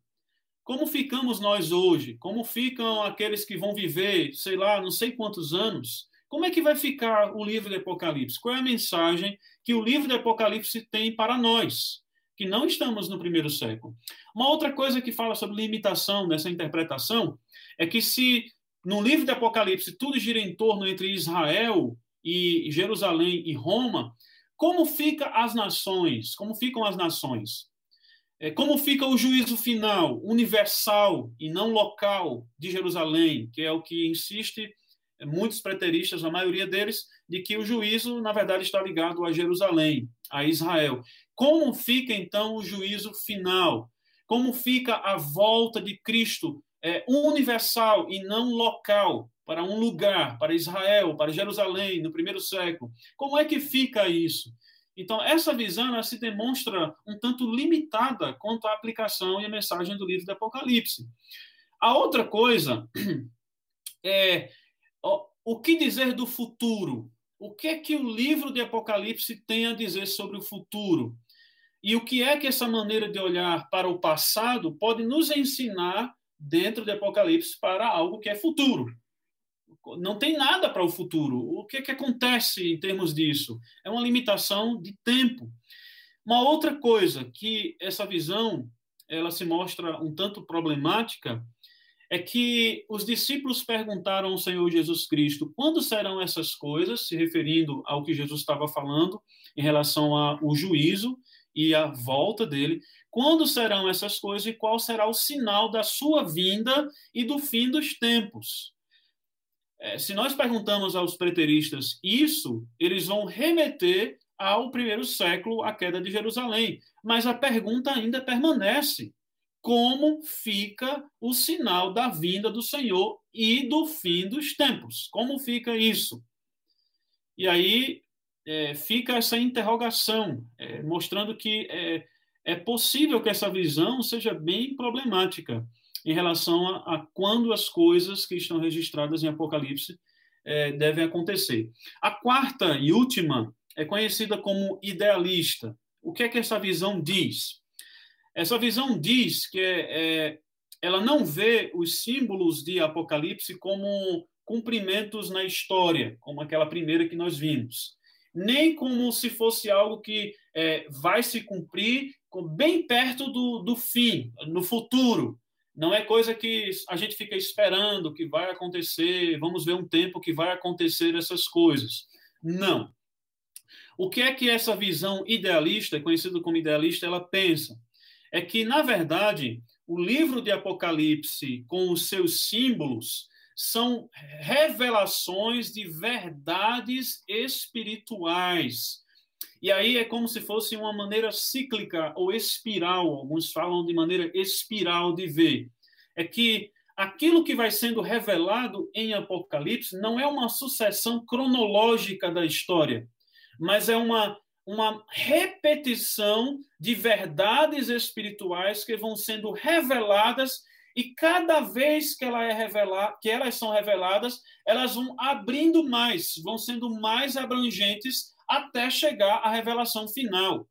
Como ficamos nós hoje? Como ficam aqueles que vão viver, sei lá, não sei quantos anos? Como é que vai ficar o livro de Apocalipse? Qual é a mensagem que o livro de Apocalipse tem para nós, que não estamos no primeiro século? Uma outra coisa que fala sobre limitação nessa interpretação é que se no livro de Apocalipse tudo gira em torno entre Israel e Jerusalém e Roma, como fica as nações? Como ficam as nações? É, como fica o juízo final, universal e não local de Jerusalém, que é o que insiste é, muitos preteristas, a maioria deles, de que o juízo, na verdade, está ligado a Jerusalém, a Israel. Como fica, então, o juízo final? Como fica a volta de Cristo é, universal e não local, para um lugar, para Israel, para Jerusalém, no primeiro século? Como é que fica isso? Então, essa visão se demonstra um tanto limitada quanto à aplicação e a mensagem do livro do Apocalipse. A outra coisa é o que dizer do futuro? O que é que o livro de Apocalipse tem a dizer sobre o futuro? E o que é que essa maneira de olhar para o passado pode nos ensinar dentro de Apocalipse para algo que é futuro? Não tem nada para o futuro. O que é que acontece em termos disso? É uma limitação de tempo. Uma outra coisa que essa visão ela se mostra um tanto problemática é que os discípulos perguntaram ao Senhor Jesus Cristo quando serão essas coisas, se referindo ao que Jesus estava falando em relação ao juízo e a volta dele. Quando serão essas coisas e qual será o sinal da sua vinda e do fim dos tempos? É, se nós perguntamos aos preteristas isso, eles vão remeter ao primeiro século, a queda de Jerusalém. Mas a pergunta ainda permanece: como fica o sinal da vinda do Senhor e do fim dos tempos? Como fica isso? E aí é, fica essa interrogação, é, mostrando que é, é, possível que essa visão seja bem problemática em relação a, a quando as coisas que estão registradas em Apocalipse é, devem acontecer. A quarta e última é conhecida como idealista. O que é que essa visão diz? Essa visão diz que é, ela não vê os símbolos de Apocalipse como cumprimentos na história, como aquela primeira que nós vimos nem como se fosse algo que é, vai se cumprir bem perto do, do fim, no futuro. Não é coisa que a gente fica esperando que vai acontecer, vamos ver um tempo que vai acontecer essas coisas. Não. O que é que essa visão idealista, conhecida como idealista, ela pensa? É que, na verdade, o livro de Apocalipse, com os seus símbolos, são revelações de verdades espirituais. E aí é como se fosse uma maneira cíclica ou espiral, alguns falam de maneira espiral de ver. É que aquilo que vai sendo revelado em Apocalipse não é uma sucessão cronológica da história, mas é uma, uma repetição de verdades espirituais que vão sendo reveladas e cada vez que, ela é que elas são reveladas, elas vão abrindo mais, vão sendo mais abrangentes até chegar à revelação final.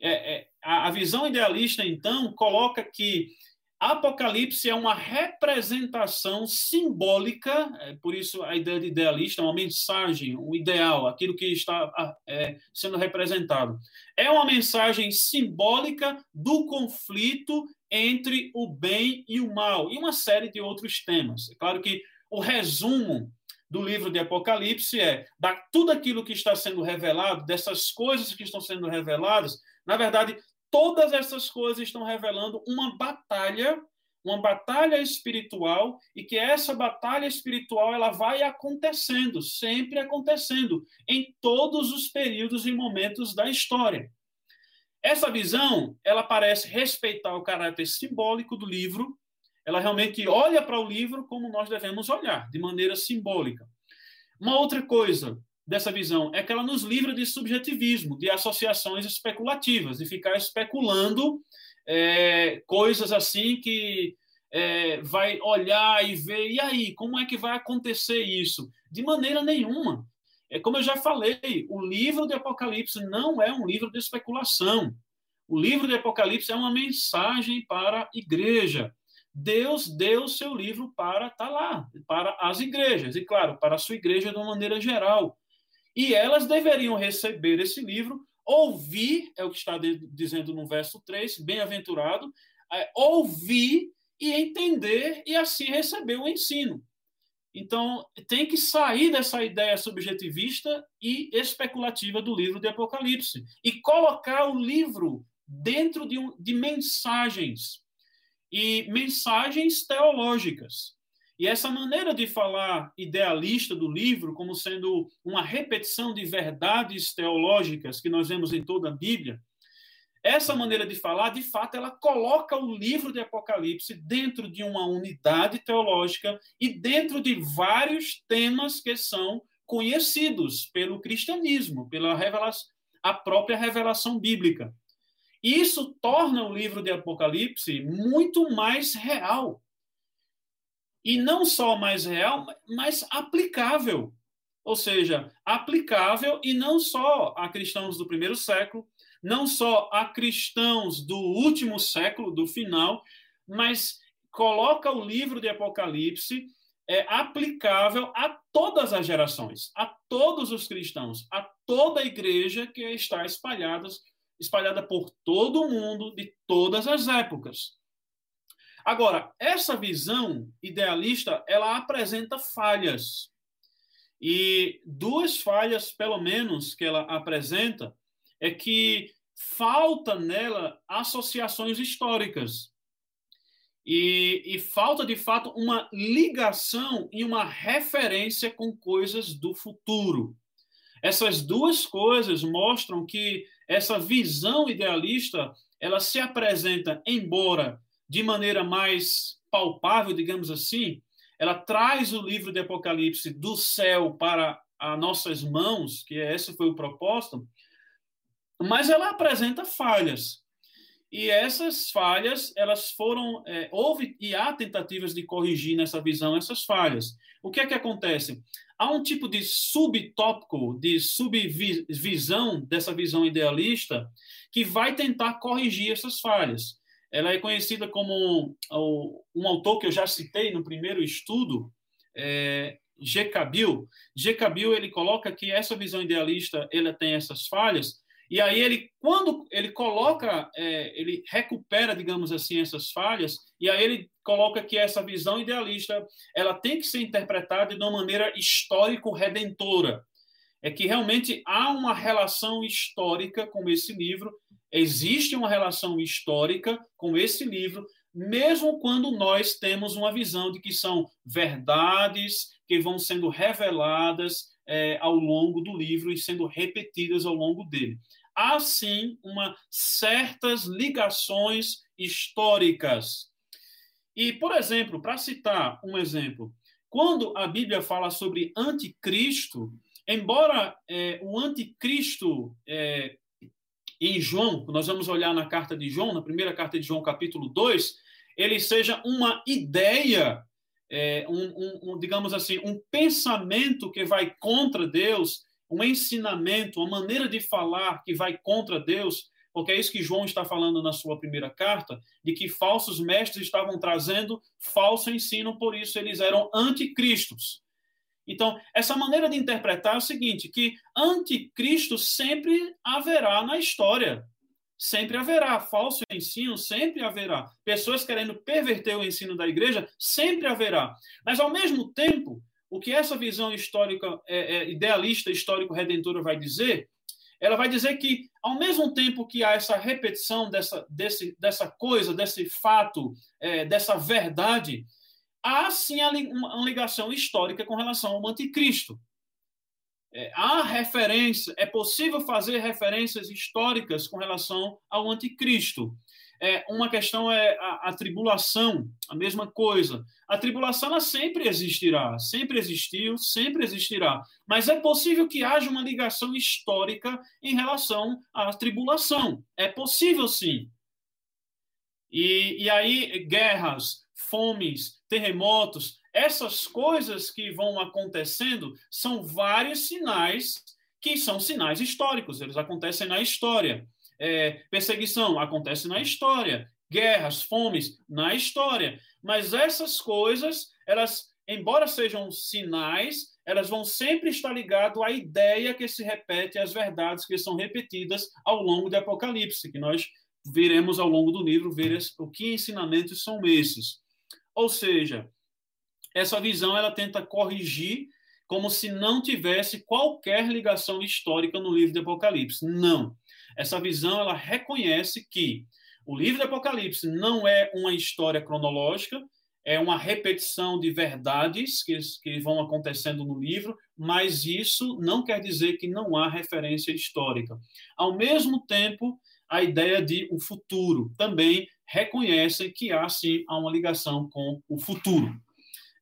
É, é, a, a visão idealista, então, coloca que Apocalipse é uma representação simbólica, é, por isso a ideia de idealista uma mensagem, um ideal, aquilo que está é, sendo representado. É uma mensagem simbólica do conflito entre o bem e o mal, e uma série de outros temas. É claro que o resumo do livro de Apocalipse é da tudo aquilo que está sendo revelado, dessas coisas que estão sendo reveladas, na verdade, todas essas coisas estão revelando uma batalha, uma batalha espiritual, e que essa batalha espiritual ela vai acontecendo, sempre acontecendo, em todos os períodos e momentos da história. Essa visão, ela parece respeitar o caráter simbólico do livro, ela realmente olha para o livro como nós devemos olhar, de maneira simbólica. Uma outra coisa dessa visão é que ela nos livra de subjetivismo, de associações especulativas, de ficar especulando é, coisas assim que é, vai olhar e ver, e aí, como é que vai acontecer isso? De maneira nenhuma. É como eu já falei, o livro de Apocalipse não é um livro de especulação. O livro de Apocalipse é uma mensagem para a igreja. Deus deu seu livro para estar tá lá, para as igrejas, e claro, para a sua igreja de uma maneira geral. E elas deveriam receber esse livro, ouvir, é o que está dizendo no verso 3, bem-aventurado, é, ouvir e entender e assim receber o ensino. Então, tem que sair dessa ideia subjetivista e especulativa do livro de Apocalipse e colocar o livro dentro de, um, de mensagens e mensagens teológicas. E essa maneira de falar idealista do livro, como sendo uma repetição de verdades teológicas que nós vemos em toda a Bíblia, essa maneira de falar, de fato, ela coloca o livro de Apocalipse dentro de uma unidade teológica e dentro de vários temas que são conhecidos pelo cristianismo, pela revelação, a própria revelação bíblica. Isso torna o livro de Apocalipse muito mais real. E não só mais real, mas aplicável. Ou seja, aplicável e não só a cristãos do primeiro século, não só a cristãos do último século, do final, mas coloca o livro de Apocalipse é aplicável a todas as gerações, a todos os cristãos, a toda a igreja que está espalhada, espalhada por todo o mundo, de todas as épocas. Agora, essa visão idealista, ela apresenta falhas. E duas falhas, pelo menos, que ela apresenta, é que falta nela associações históricas. E, e, falta, de fato, uma ligação e uma referência com coisas do futuro. Essas duas coisas mostram que essa visão idealista ela se apresenta, embora de maneira mais palpável, digamos assim, ela traz o livro de Apocalipse do céu para as nossas mãos, que esse foi o propósito, mas ela apresenta falhas. E essas falhas, elas foram, é, houve e há tentativas de corrigir nessa visão essas falhas. O que é que acontece? Há um tipo de subtópico, de subvisão dessa visão idealista, que vai tentar corrigir essas falhas. Ela é conhecida como um, autor que eu já citei no primeiro estudo, é, G. Cabil. G. Cabil, ele coloca que essa visão idealista, ela tem essas falhas, e aí ele, quando ele coloca, é, ele recupera, digamos assim, essas falhas, e aí ele coloca que essa visão idealista, ela tem que ser interpretada de uma maneira histórico-redentora. É que realmente há uma relação histórica com esse livro, existe uma relação histórica com esse livro, mesmo quando nós temos uma visão de que são verdades que vão sendo reveladas é, ao longo do livro e sendo repetidas ao longo dele. Há sim uma certas ligações históricas. E, por exemplo, para citar um exemplo, quando a Bíblia fala sobre anticristo, embora é, o anticristo é, em João, nós vamos olhar na carta de João, na primeira carta de João, capítulo 2, ele seja uma ideia é, um, um, um, digamos assim, um pensamento que vai contra Deus, um ensinamento, uma maneira de falar que vai contra Deus, porque é isso que João está falando na sua primeira carta, de que falsos mestres estavam trazendo falso ensino, por isso eles eram anticristos. Então, essa maneira de interpretar é o seguinte, que anticristo sempre haverá na história. Sempre haverá falso ensino, sempre haverá. Pessoas querendo perverter o ensino da igreja, sempre haverá. Mas, ao mesmo tempo, o que essa visão histórica, é, é, idealista, histórico-redentora vai dizer, ela vai dizer que, ao mesmo tempo que há essa repetição dessa, desse, dessa coisa, desse fato, é, dessa verdade, há sim uma ligação histórica com relação ao anticristo. É, há referência, é possível fazer referências históricas com relação ao anticristo. É, uma questão é a, a, tribulação, a mesma coisa. A tribulação ela sempre existirá, sempre existiu, sempre existirá. Mas é possível que haja uma ligação histórica em relação à tribulação. É possível sim. E, e aí, guerras, fomes, terremotos, essas coisas que vão acontecendo são vários sinais que são sinais históricos, eles acontecem na história. É, perseguição acontece na história, guerras, fomes na história. Mas essas coisas, elas, embora sejam sinais, elas vão sempre estar ligadas à ideia que se repete, às verdades que são repetidas ao longo do Apocalipse, que nós veremos ao longo do livro, ver o que ensinamentos são esses. Ou seja, essa visão ela tenta corrigir como se não tivesse qualquer ligação histórica no livro de Apocalipse. Não. Essa visão ela reconhece que o livro de Apocalipse não é uma história cronológica, é uma repetição de verdades que, que vão acontecendo no livro, mas isso não quer dizer que não há referência histórica. Ao mesmo tempo, a ideia de o futuro também reconhecem que há sim há uma ligação com o futuro.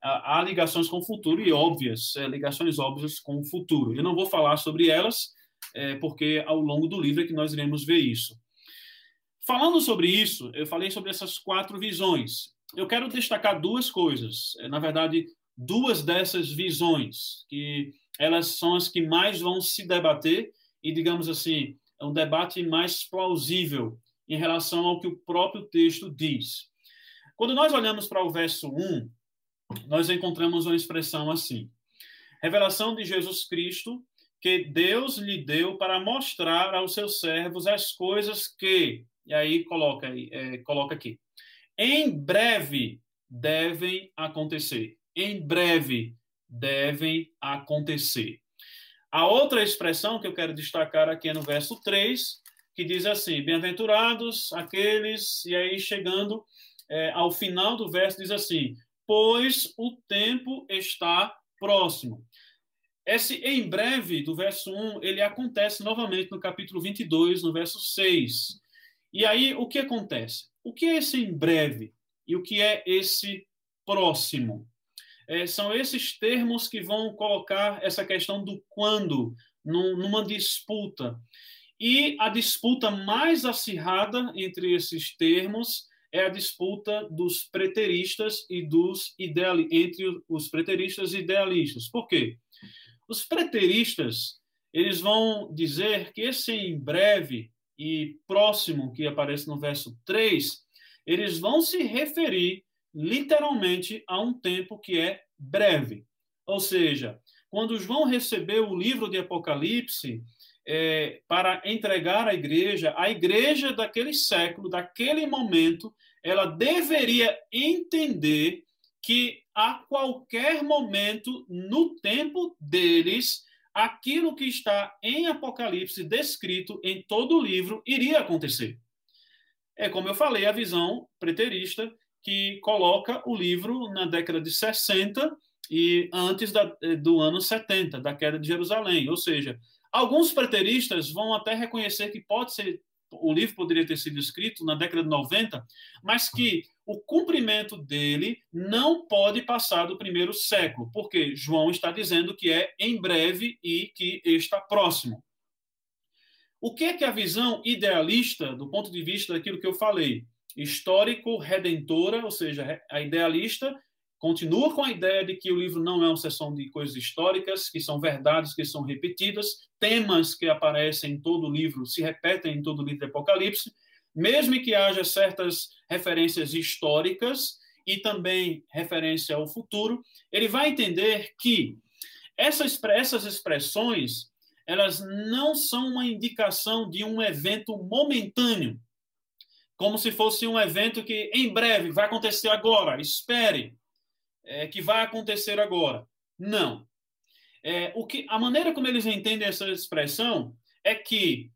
Há ligações com o futuro e óbvias, é, ligações óbvias com o futuro. Eu não vou falar sobre elas, é, porque ao longo do livro é que nós iremos ver isso. Falando sobre isso, eu falei sobre essas quatro visões. Eu quero destacar duas coisas. É, na verdade, duas dessas visões, que elas são as que mais vão se debater e, digamos assim, um debate mais plausível em relação ao que o próprio texto diz. Quando nós olhamos para o verso 1, nós encontramos uma expressão assim: revelação de Jesus Cristo que Deus lhe deu para mostrar aos seus servos as coisas que, e aí coloca, é, coloca aqui, em breve devem acontecer. Em breve devem acontecer. A outra expressão que eu quero destacar aqui é no verso 3, que diz assim: Bem-aventurados aqueles, e aí chegando é, ao final do verso, diz assim: Pois o tempo está próximo. Esse em breve, do verso 1, ele acontece novamente no capítulo 22, no verso 6. E aí, o que acontece? O que é esse em breve? E o que é esse próximo? É, são esses termos que vão colocar essa questão do quando num, numa disputa. E a disputa mais acirrada entre esses termos é a disputa dos preteristas e dos idealistas, entre os preteristas e idealistas. Por quê? Os preteristas, eles vão dizer que esse em breve e próximo que aparece no verso 3, eles vão se referir literalmente a um tempo que é breve. Ou seja, quando João recebeu o livro de Apocalipse é, para entregar à igreja, a igreja daquele século, daquele momento, ela deveria entender que a qualquer momento no tempo deles, aquilo que está em Apocalipse descrito em todo o livro iria acontecer. É como eu falei, a visão preterista que coloca o livro na década de 60 e antes da, do ano 70, da queda de Jerusalém. Ou seja, alguns preteristas vão até reconhecer que pode ser o livro poderia ter sido escrito na década de 90, mas que o cumprimento dele não pode passar do primeiro século, porque João está dizendo que é em breve e que está próximo. O que é que a visão idealista, do ponto de vista daquilo que eu falei, histórico-redentora, ou seja, a idealista continua com a ideia de que o livro não é uma sessão de coisas históricas, que são verdades que são repetidas, temas que aparecem em todo o livro se repetem em todo o livro de Apocalipse, mesmo que haja certas referências históricas e também referência ao futuro, ele vai entender que essas, essas expressões elas não são uma indicação de um evento momentâneo, como se fosse um evento que em breve vai acontecer agora, espere é, que vai acontecer agora. Não. É, o que, a maneira como eles entendem essa expressão é que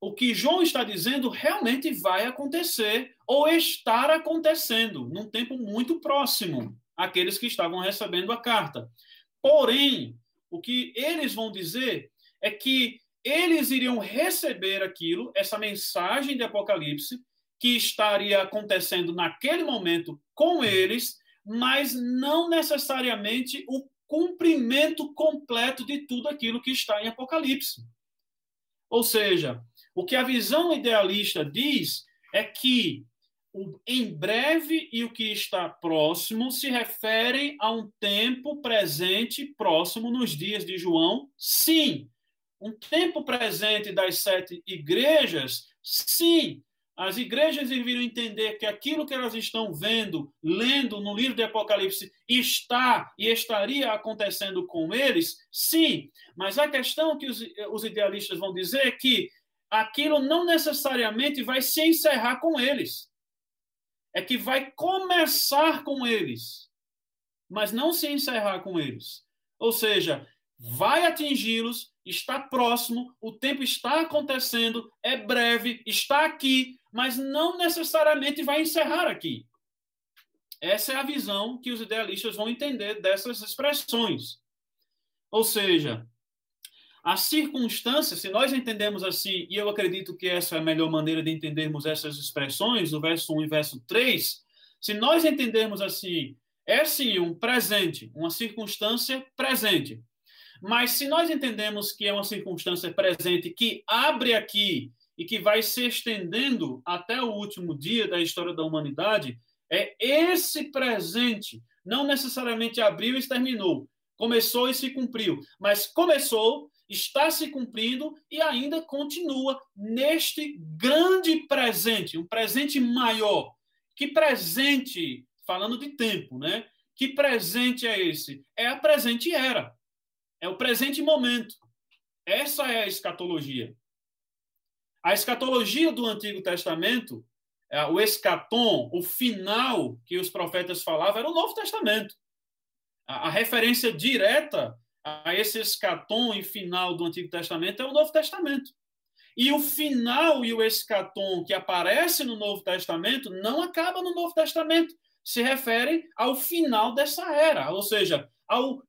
o que João está dizendo realmente vai acontecer ou estar acontecendo num tempo muito próximo àqueles que estavam recebendo a carta. Porém, o que eles vão dizer é que eles iriam receber aquilo, essa mensagem de Apocalipse, que estaria acontecendo naquele momento com eles, mas não necessariamente o cumprimento completo de tudo aquilo que está em Apocalipse. Ou seja, o que a visão idealista diz é que o em breve e o que está próximo se referem a um tempo presente próximo nos dias de João, sim. Um tempo presente das sete igrejas, sim. As igrejas deveriam entender que aquilo que elas estão vendo, lendo no livro de Apocalipse, está e estaria acontecendo com eles? Sim, mas a questão que os, os idealistas vão dizer é que aquilo não necessariamente vai se encerrar com eles. É que vai começar com eles, mas não se encerrar com eles. Ou seja, vai atingi-los, está próximo, o tempo está acontecendo, é breve, está aqui, mas não necessariamente vai encerrar aqui. Essa é a visão que os idealistas vão entender dessas expressões. Ou seja, as circunstâncias, se nós entendemos assim, e eu acredito que essa é a melhor maneira de entendermos essas expressões, o verso 1 e verso 3, se nós entendermos assim, é sim um presente, uma circunstância presente. Mas se nós entendemos que é uma circunstância presente que abre aqui e que vai se estendendo até o último dia da história da humanidade, é esse presente, não necessariamente abriu e terminou, começou e se cumpriu, mas começou, está se cumprindo e ainda continua neste grande presente, um presente maior. Que presente, falando de tempo, né? Que presente é esse? É a presente era. É o presente momento. Essa é a escatologia. A escatologia do Antigo Testamento, é, o escatom, o final que os profetas falavam, era o Novo Testamento. A, referência direta a esse escatom e final do Antigo Testamento é o Novo Testamento. E o final e o escatom que aparece no Novo Testamento não acaba no Novo Testamento, se refere ao final dessa era, ou seja, ao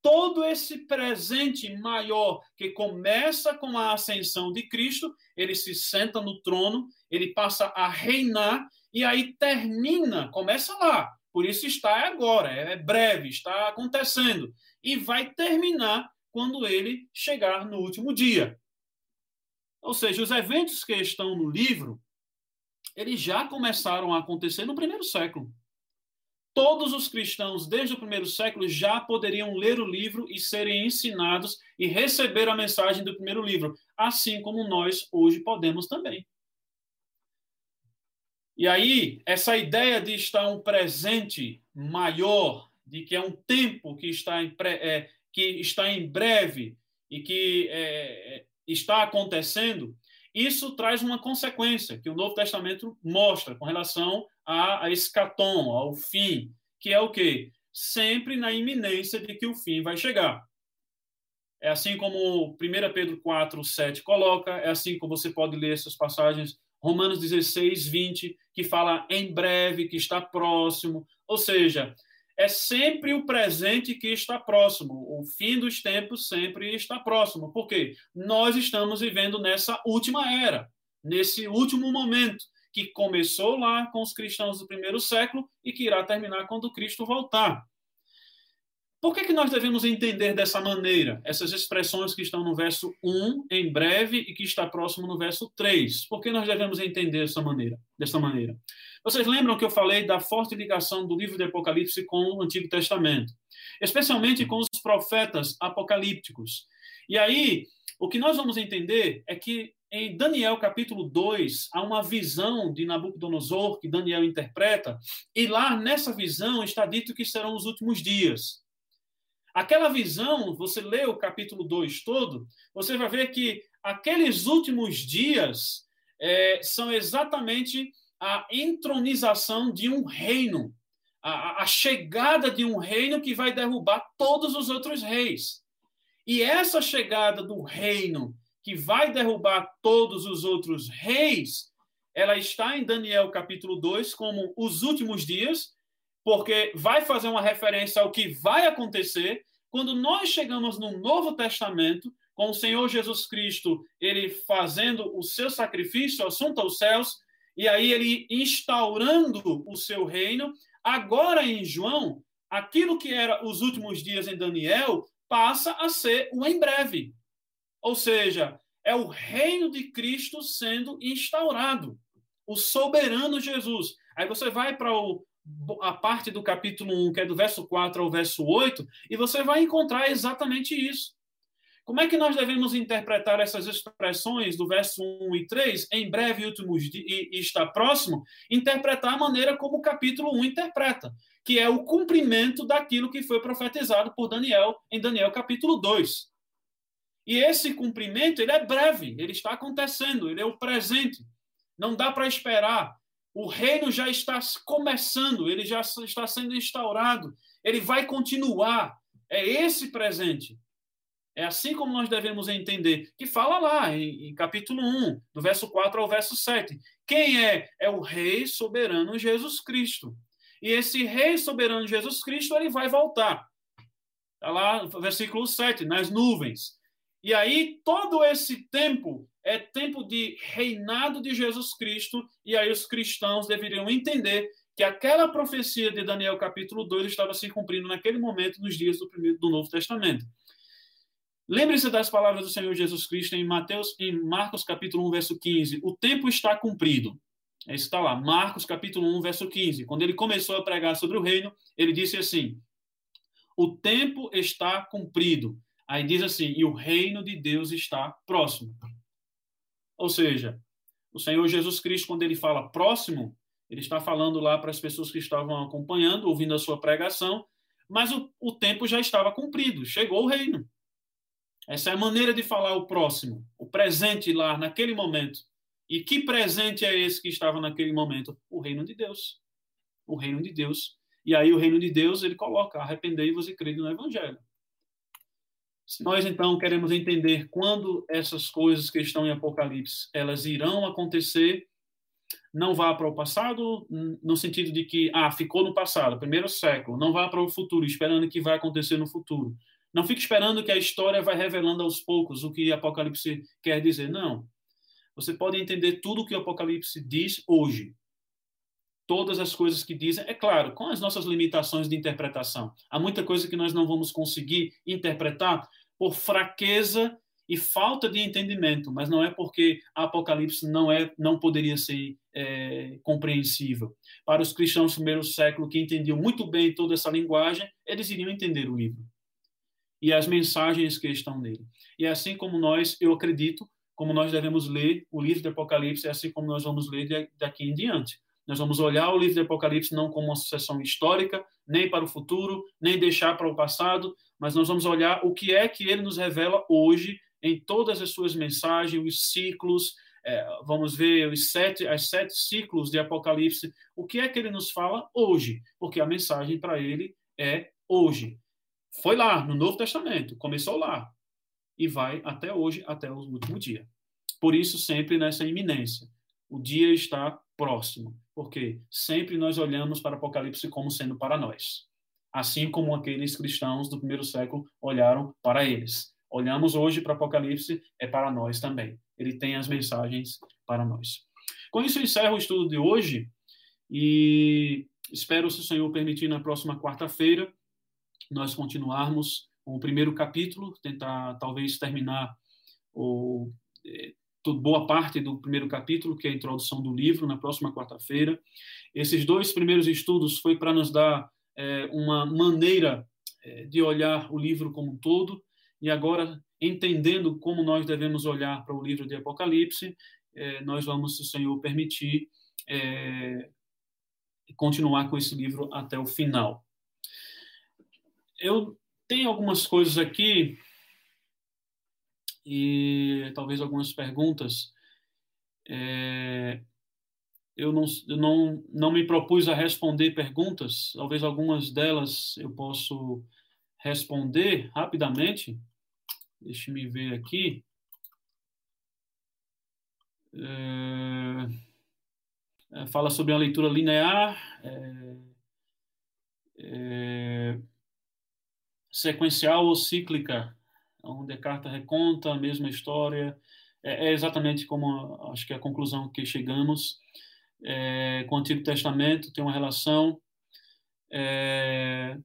todo esse presente maior que começa com a ascensão de Cristo, ele se senta no trono, ele passa a reinar e aí termina, começa lá. Por isso está agora, é breve, está acontecendo e vai terminar quando ele chegar no último dia. Ou seja, os eventos que estão no livro, eles já começaram a acontecer no primeiro século todos os cristãos, desde o primeiro século, já poderiam ler o livro e serem ensinados e receber a mensagem do primeiro livro, assim como nós hoje podemos também. E aí, essa ideia de estar um presente maior, de que é um tempo que está em, é, que está em breve e que é, está acontecendo, isso traz uma consequência que o Novo Testamento mostra com relação a, a escatom, ao fim, que é o quê? Sempre na iminência de que o fim vai chegar. É assim como 1 Pedro 4, 7 coloca, é assim como você pode ler essas passagens, Romanos 16, 20, que fala em breve, que está próximo. Ou seja, é sempre o presente que está próximo. O fim dos tempos sempre está próximo. Por quê? Nós estamos vivendo nessa última era, nesse último momento que começou lá com os cristãos do primeiro século e que irá terminar quando Cristo voltar. Por que, que nós devemos entender dessa maneira essas expressões que estão no verso 1, em breve, e que está próximo no verso 3? Por que nós devemos entender dessa maneira? Dessa maneira? Vocês lembram que eu falei da forte ligação do livro de Apocalipse com o Antigo Testamento, especialmente com os profetas apocalípticos. E aí, o que nós vamos entender é que em Daniel capítulo 2, há uma visão de Nabucodonosor que Daniel interpreta, e lá nessa visão está dito que serão os últimos dias. Aquela visão, você lê o capítulo 2 todo, você vai ver que aqueles últimos dias é, são exatamente a entronização de um reino, a, a chegada de um reino que vai derrubar todos os outros reis. E essa chegada do reino que vai derrubar todos os outros reis, ela está em Daniel capítulo 2 como os últimos dias, porque vai fazer uma referência ao que vai acontecer quando nós chegamos no Novo Testamento, com o Senhor Jesus Cristo, ele fazendo o seu sacrifício, assunto aos céus, e aí ele instaurando o seu reino. Agora em João, aquilo que era os últimos dias em Daniel passa a ser o em breve. Ou seja, é o reino de Cristo sendo instaurado, o soberano Jesus. Aí você vai para a parte do capítulo 1, que é do verso 4 ao verso 8, e você vai encontrar exatamente isso. Como é que nós devemos interpretar essas expressões do verso 1 e 3, em breve últimos e, e está próximo? Interpretar a maneira como o capítulo 1 interpreta, que é o cumprimento daquilo que foi profetizado por Daniel em Daniel capítulo 2. E esse cumprimento, ele é breve, ele está acontecendo, ele é o presente. Não dá para esperar. O reino já está começando, ele já está sendo instaurado, ele vai continuar. É esse presente. É assim como nós devemos entender, que fala lá em, em, capítulo 1, do verso 4 ao verso 7. Quem é? É o Rei soberano Jesus Cristo. E esse Rei soberano Jesus Cristo, ele vai voltar. Está lá, versículo 7, nas nuvens. E aí, todo esse tempo é tempo de reinado de Jesus Cristo, e aí os cristãos deveriam entender que aquela profecia de Daniel capítulo 2 estava se cumprindo naquele momento, nos dias do, primeiro, do Novo Testamento. Lembre-se das palavras do Senhor Jesus Cristo em Mateus, em Marcos capítulo 1, verso 15. O tempo está cumprido. Isso está lá, Marcos capítulo 1, verso 15. Quando ele começou a pregar sobre o reino, ele disse assim: O tempo está cumprido. Aí diz assim: E o reino de Deus está próximo. Ou seja, o Senhor Jesus Cristo, quando ele fala próximo, ele está falando lá para as pessoas que estavam acompanhando, ouvindo a sua pregação, mas o, o tempo já estava cumprido, chegou o reino. Essa é a maneira de falar o próximo, o presente lá naquele momento. E que presente é esse que estava naquele momento? O reino de Deus. O reino de Deus. E aí o reino de Deus, ele coloca, arrependei-vos e crede no evangelho. Se nós então queremos entender quando essas coisas que estão em Apocalipse, elas irão acontecer, não vá para o passado no sentido de que ah, ficou no passado, primeiro século, não vá para o futuro esperando que vai acontecer no futuro. Não fique esperando que a história vai revelando aos poucos o que Apocalipse quer dizer. Não. Você pode entender tudo o que o Apocalipse diz hoje. Todas as coisas que dizem, é claro, com as nossas limitações de interpretação. Há muita coisa que nós não vamos conseguir interpretar por fraqueza e falta de entendimento, mas não é porque Apocalipse não é, não poderia ser é, compreensível. Para os cristãos do primeiro século que entendiam muito bem toda essa linguagem, eles iriam entender o livro e as mensagens que estão nele. E assim como nós, eu acredito, como nós devemos ler o livro do Apocalipse, é assim como nós vamos ler daqui em diante. Nós vamos olhar o livro do Apocalipse não como uma sucessão histórica, nem para o futuro, nem deixar para o passado, mas nós vamos olhar o que é que ele nos revela hoje em todas as suas mensagens, os ciclos, é, vamos ver os sete, as sete ciclos de Apocalipse, o que é que ele nos fala hoje, porque a mensagem para ele é hoje. Foi lá, no Novo Testamento, começou lá e vai até hoje, até o último dia. Por isso, sempre nessa iminência. O dia está próximo, porque sempre nós olhamos para Apocalipse como sendo para nós, assim como aqueles cristãos do primeiro século olharam para eles. Olhamos hoje para Apocalipse, é para nós também. Ele tem as mensagens para nós. Com isso, eu encerro o estudo de hoje e espero, se o Senhor permitir, na próxima quarta-feira, nós continuarmos com o primeiro capítulo, tentar talvez terminar o, é, boa parte do primeiro capítulo, que é a introdução do livro, na próxima quarta-feira. Esses dois primeiros estudos foi para nos dar é, uma maneira é, de olhar o livro como um todo, e agora, entendendo como nós devemos olhar para o livro de Apocalipse, é, nós vamos, se o Senhor permitir, é, continuar com esse livro até o final eu tenho algumas coisas aqui e talvez algumas perguntas. É, eu não, eu não, não me propus a responder perguntas, talvez algumas delas eu posso responder rapidamente. Deixe-me ver aqui. É, é fala sobre a leitura linear. É, é sequencial ou cíclica, onde a carta reconta a mesma história. É, é exatamente como acho que a conclusão que chegamos. É, com o Antigo Testamento tem uma relação. É,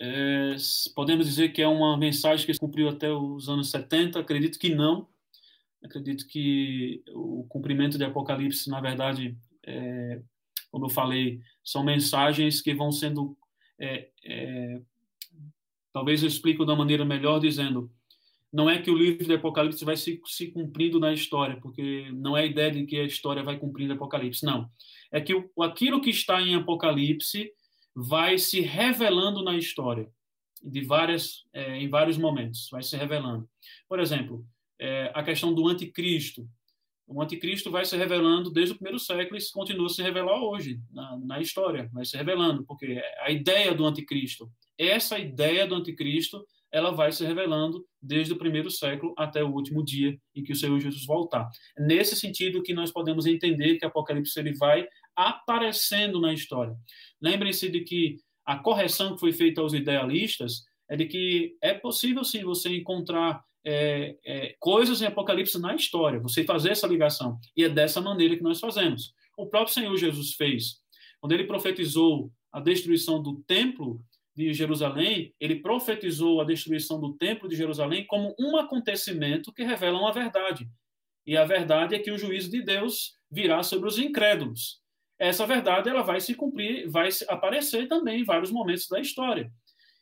é, podemos dizer que é uma mensagem que se cumpriu até os anos 70? Acredito que não. Acredito que o cumprimento de Apocalipse, na verdade, é, como eu falei, são mensagens que vão sendo é, é, talvez eu explico da maneira melhor dizendo, não é que o livro do Apocalipse vai se, se cumprindo na história, porque não é a ideia de que a história vai cumprindo o Apocalipse, não. É que o, aquilo que está em Apocalipse vai se revelando na história, de várias, é, em vários momentos, vai se revelando. Por exemplo, é, a questão do anticristo. O anticristo vai se revelando desde o primeiro século e continua a se revelar hoje, na, na história, vai se revelando, porque a ideia do anticristo, essa ideia do anticristo, ela vai se revelando desde o primeiro século até o último dia em que o Senhor Jesus voltar. Nesse sentido que nós podemos entender que Apocalipse ele vai aparecendo na história. Lembrem-se de que a correção que foi feita aos idealistas é de que é possível sim você encontrar é, é, coisas em Apocalipse na história, você fazer essa ligação. E é dessa maneira que nós fazemos. O próprio Senhor Jesus fez. Quando ele profetizou a destruição do templo de Jerusalém, ele profetizou a destruição do templo de Jerusalém como um acontecimento que revela uma verdade. E a verdade é que o juízo de Deus virá sobre os incrédulos. Essa verdade ela vai se cumprir, vai aparecer também em vários momentos da história.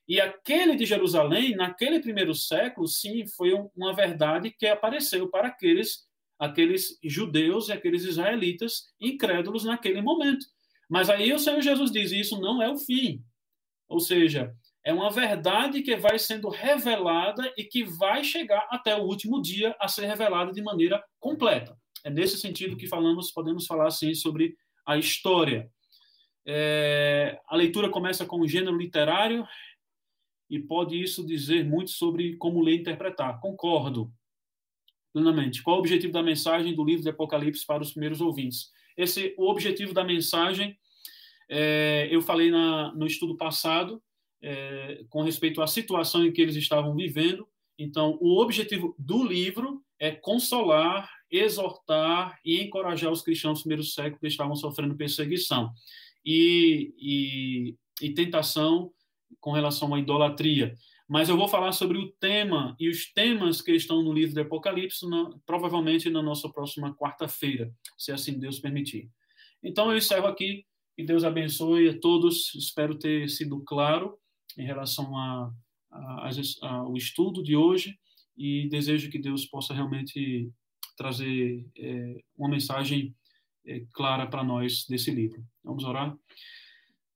E aquele de Jerusalém, naquele primeiro século, sim, foi uma verdade que apareceu para aqueles, aqueles judeus e aqueles israelitas incrédulos naquele momento. Mas aí o Senhor Jesus diz: isso não é o fim. Ou seja, é uma verdade que vai sendo revelada e que vai chegar até o último dia a ser revelada de maneira completa. É nesse sentido que falamos, podemos falar assim sobre a história. É, a leitura começa com o gênero literário e pode isso dizer muito sobre como ler e interpretar. Concordo plenamente. Qual o objetivo da mensagem do livro de Apocalipse para os primeiros ouvintes? Esse, o objetivo da mensagem, é, eu falei na, no estudo passado, é, com respeito à situação em que eles estavam vivendo. Então, o objetivo do livro é consolar, exortar e encorajar os cristãos do primeiro século que estavam sofrendo perseguição e, e, e tentação com relação à idolatria. Mas eu vou falar sobre o tema e os temas que estão no livro do Apocalipse, na, provavelmente na nossa próxima quarta-feira, se assim Deus permitir. Então eu encerro aqui. Que Deus abençoe a todos. Espero ter sido claro em relação ao estudo de hoje e desejo que Deus possa realmente trazer é, uma mensagem é, clara para nós desse livro. Vamos orar?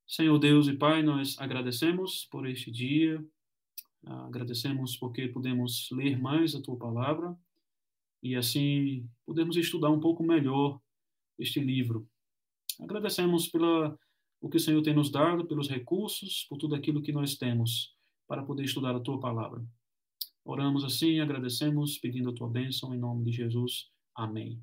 Senhor Deus e Pai, nós agradecemos por este dia, agradecemos porque podemos ler mais a Tua palavra e assim podemos estudar um pouco melhor este livro. Agradecemos pela o que o Senhor tem nos dado, pelos recursos, por tudo aquilo que nós temos para poder estudar a Tua palavra. Oramos assim, agradecemos, pedindo a Tua bênção em nome de Jesus. Amém.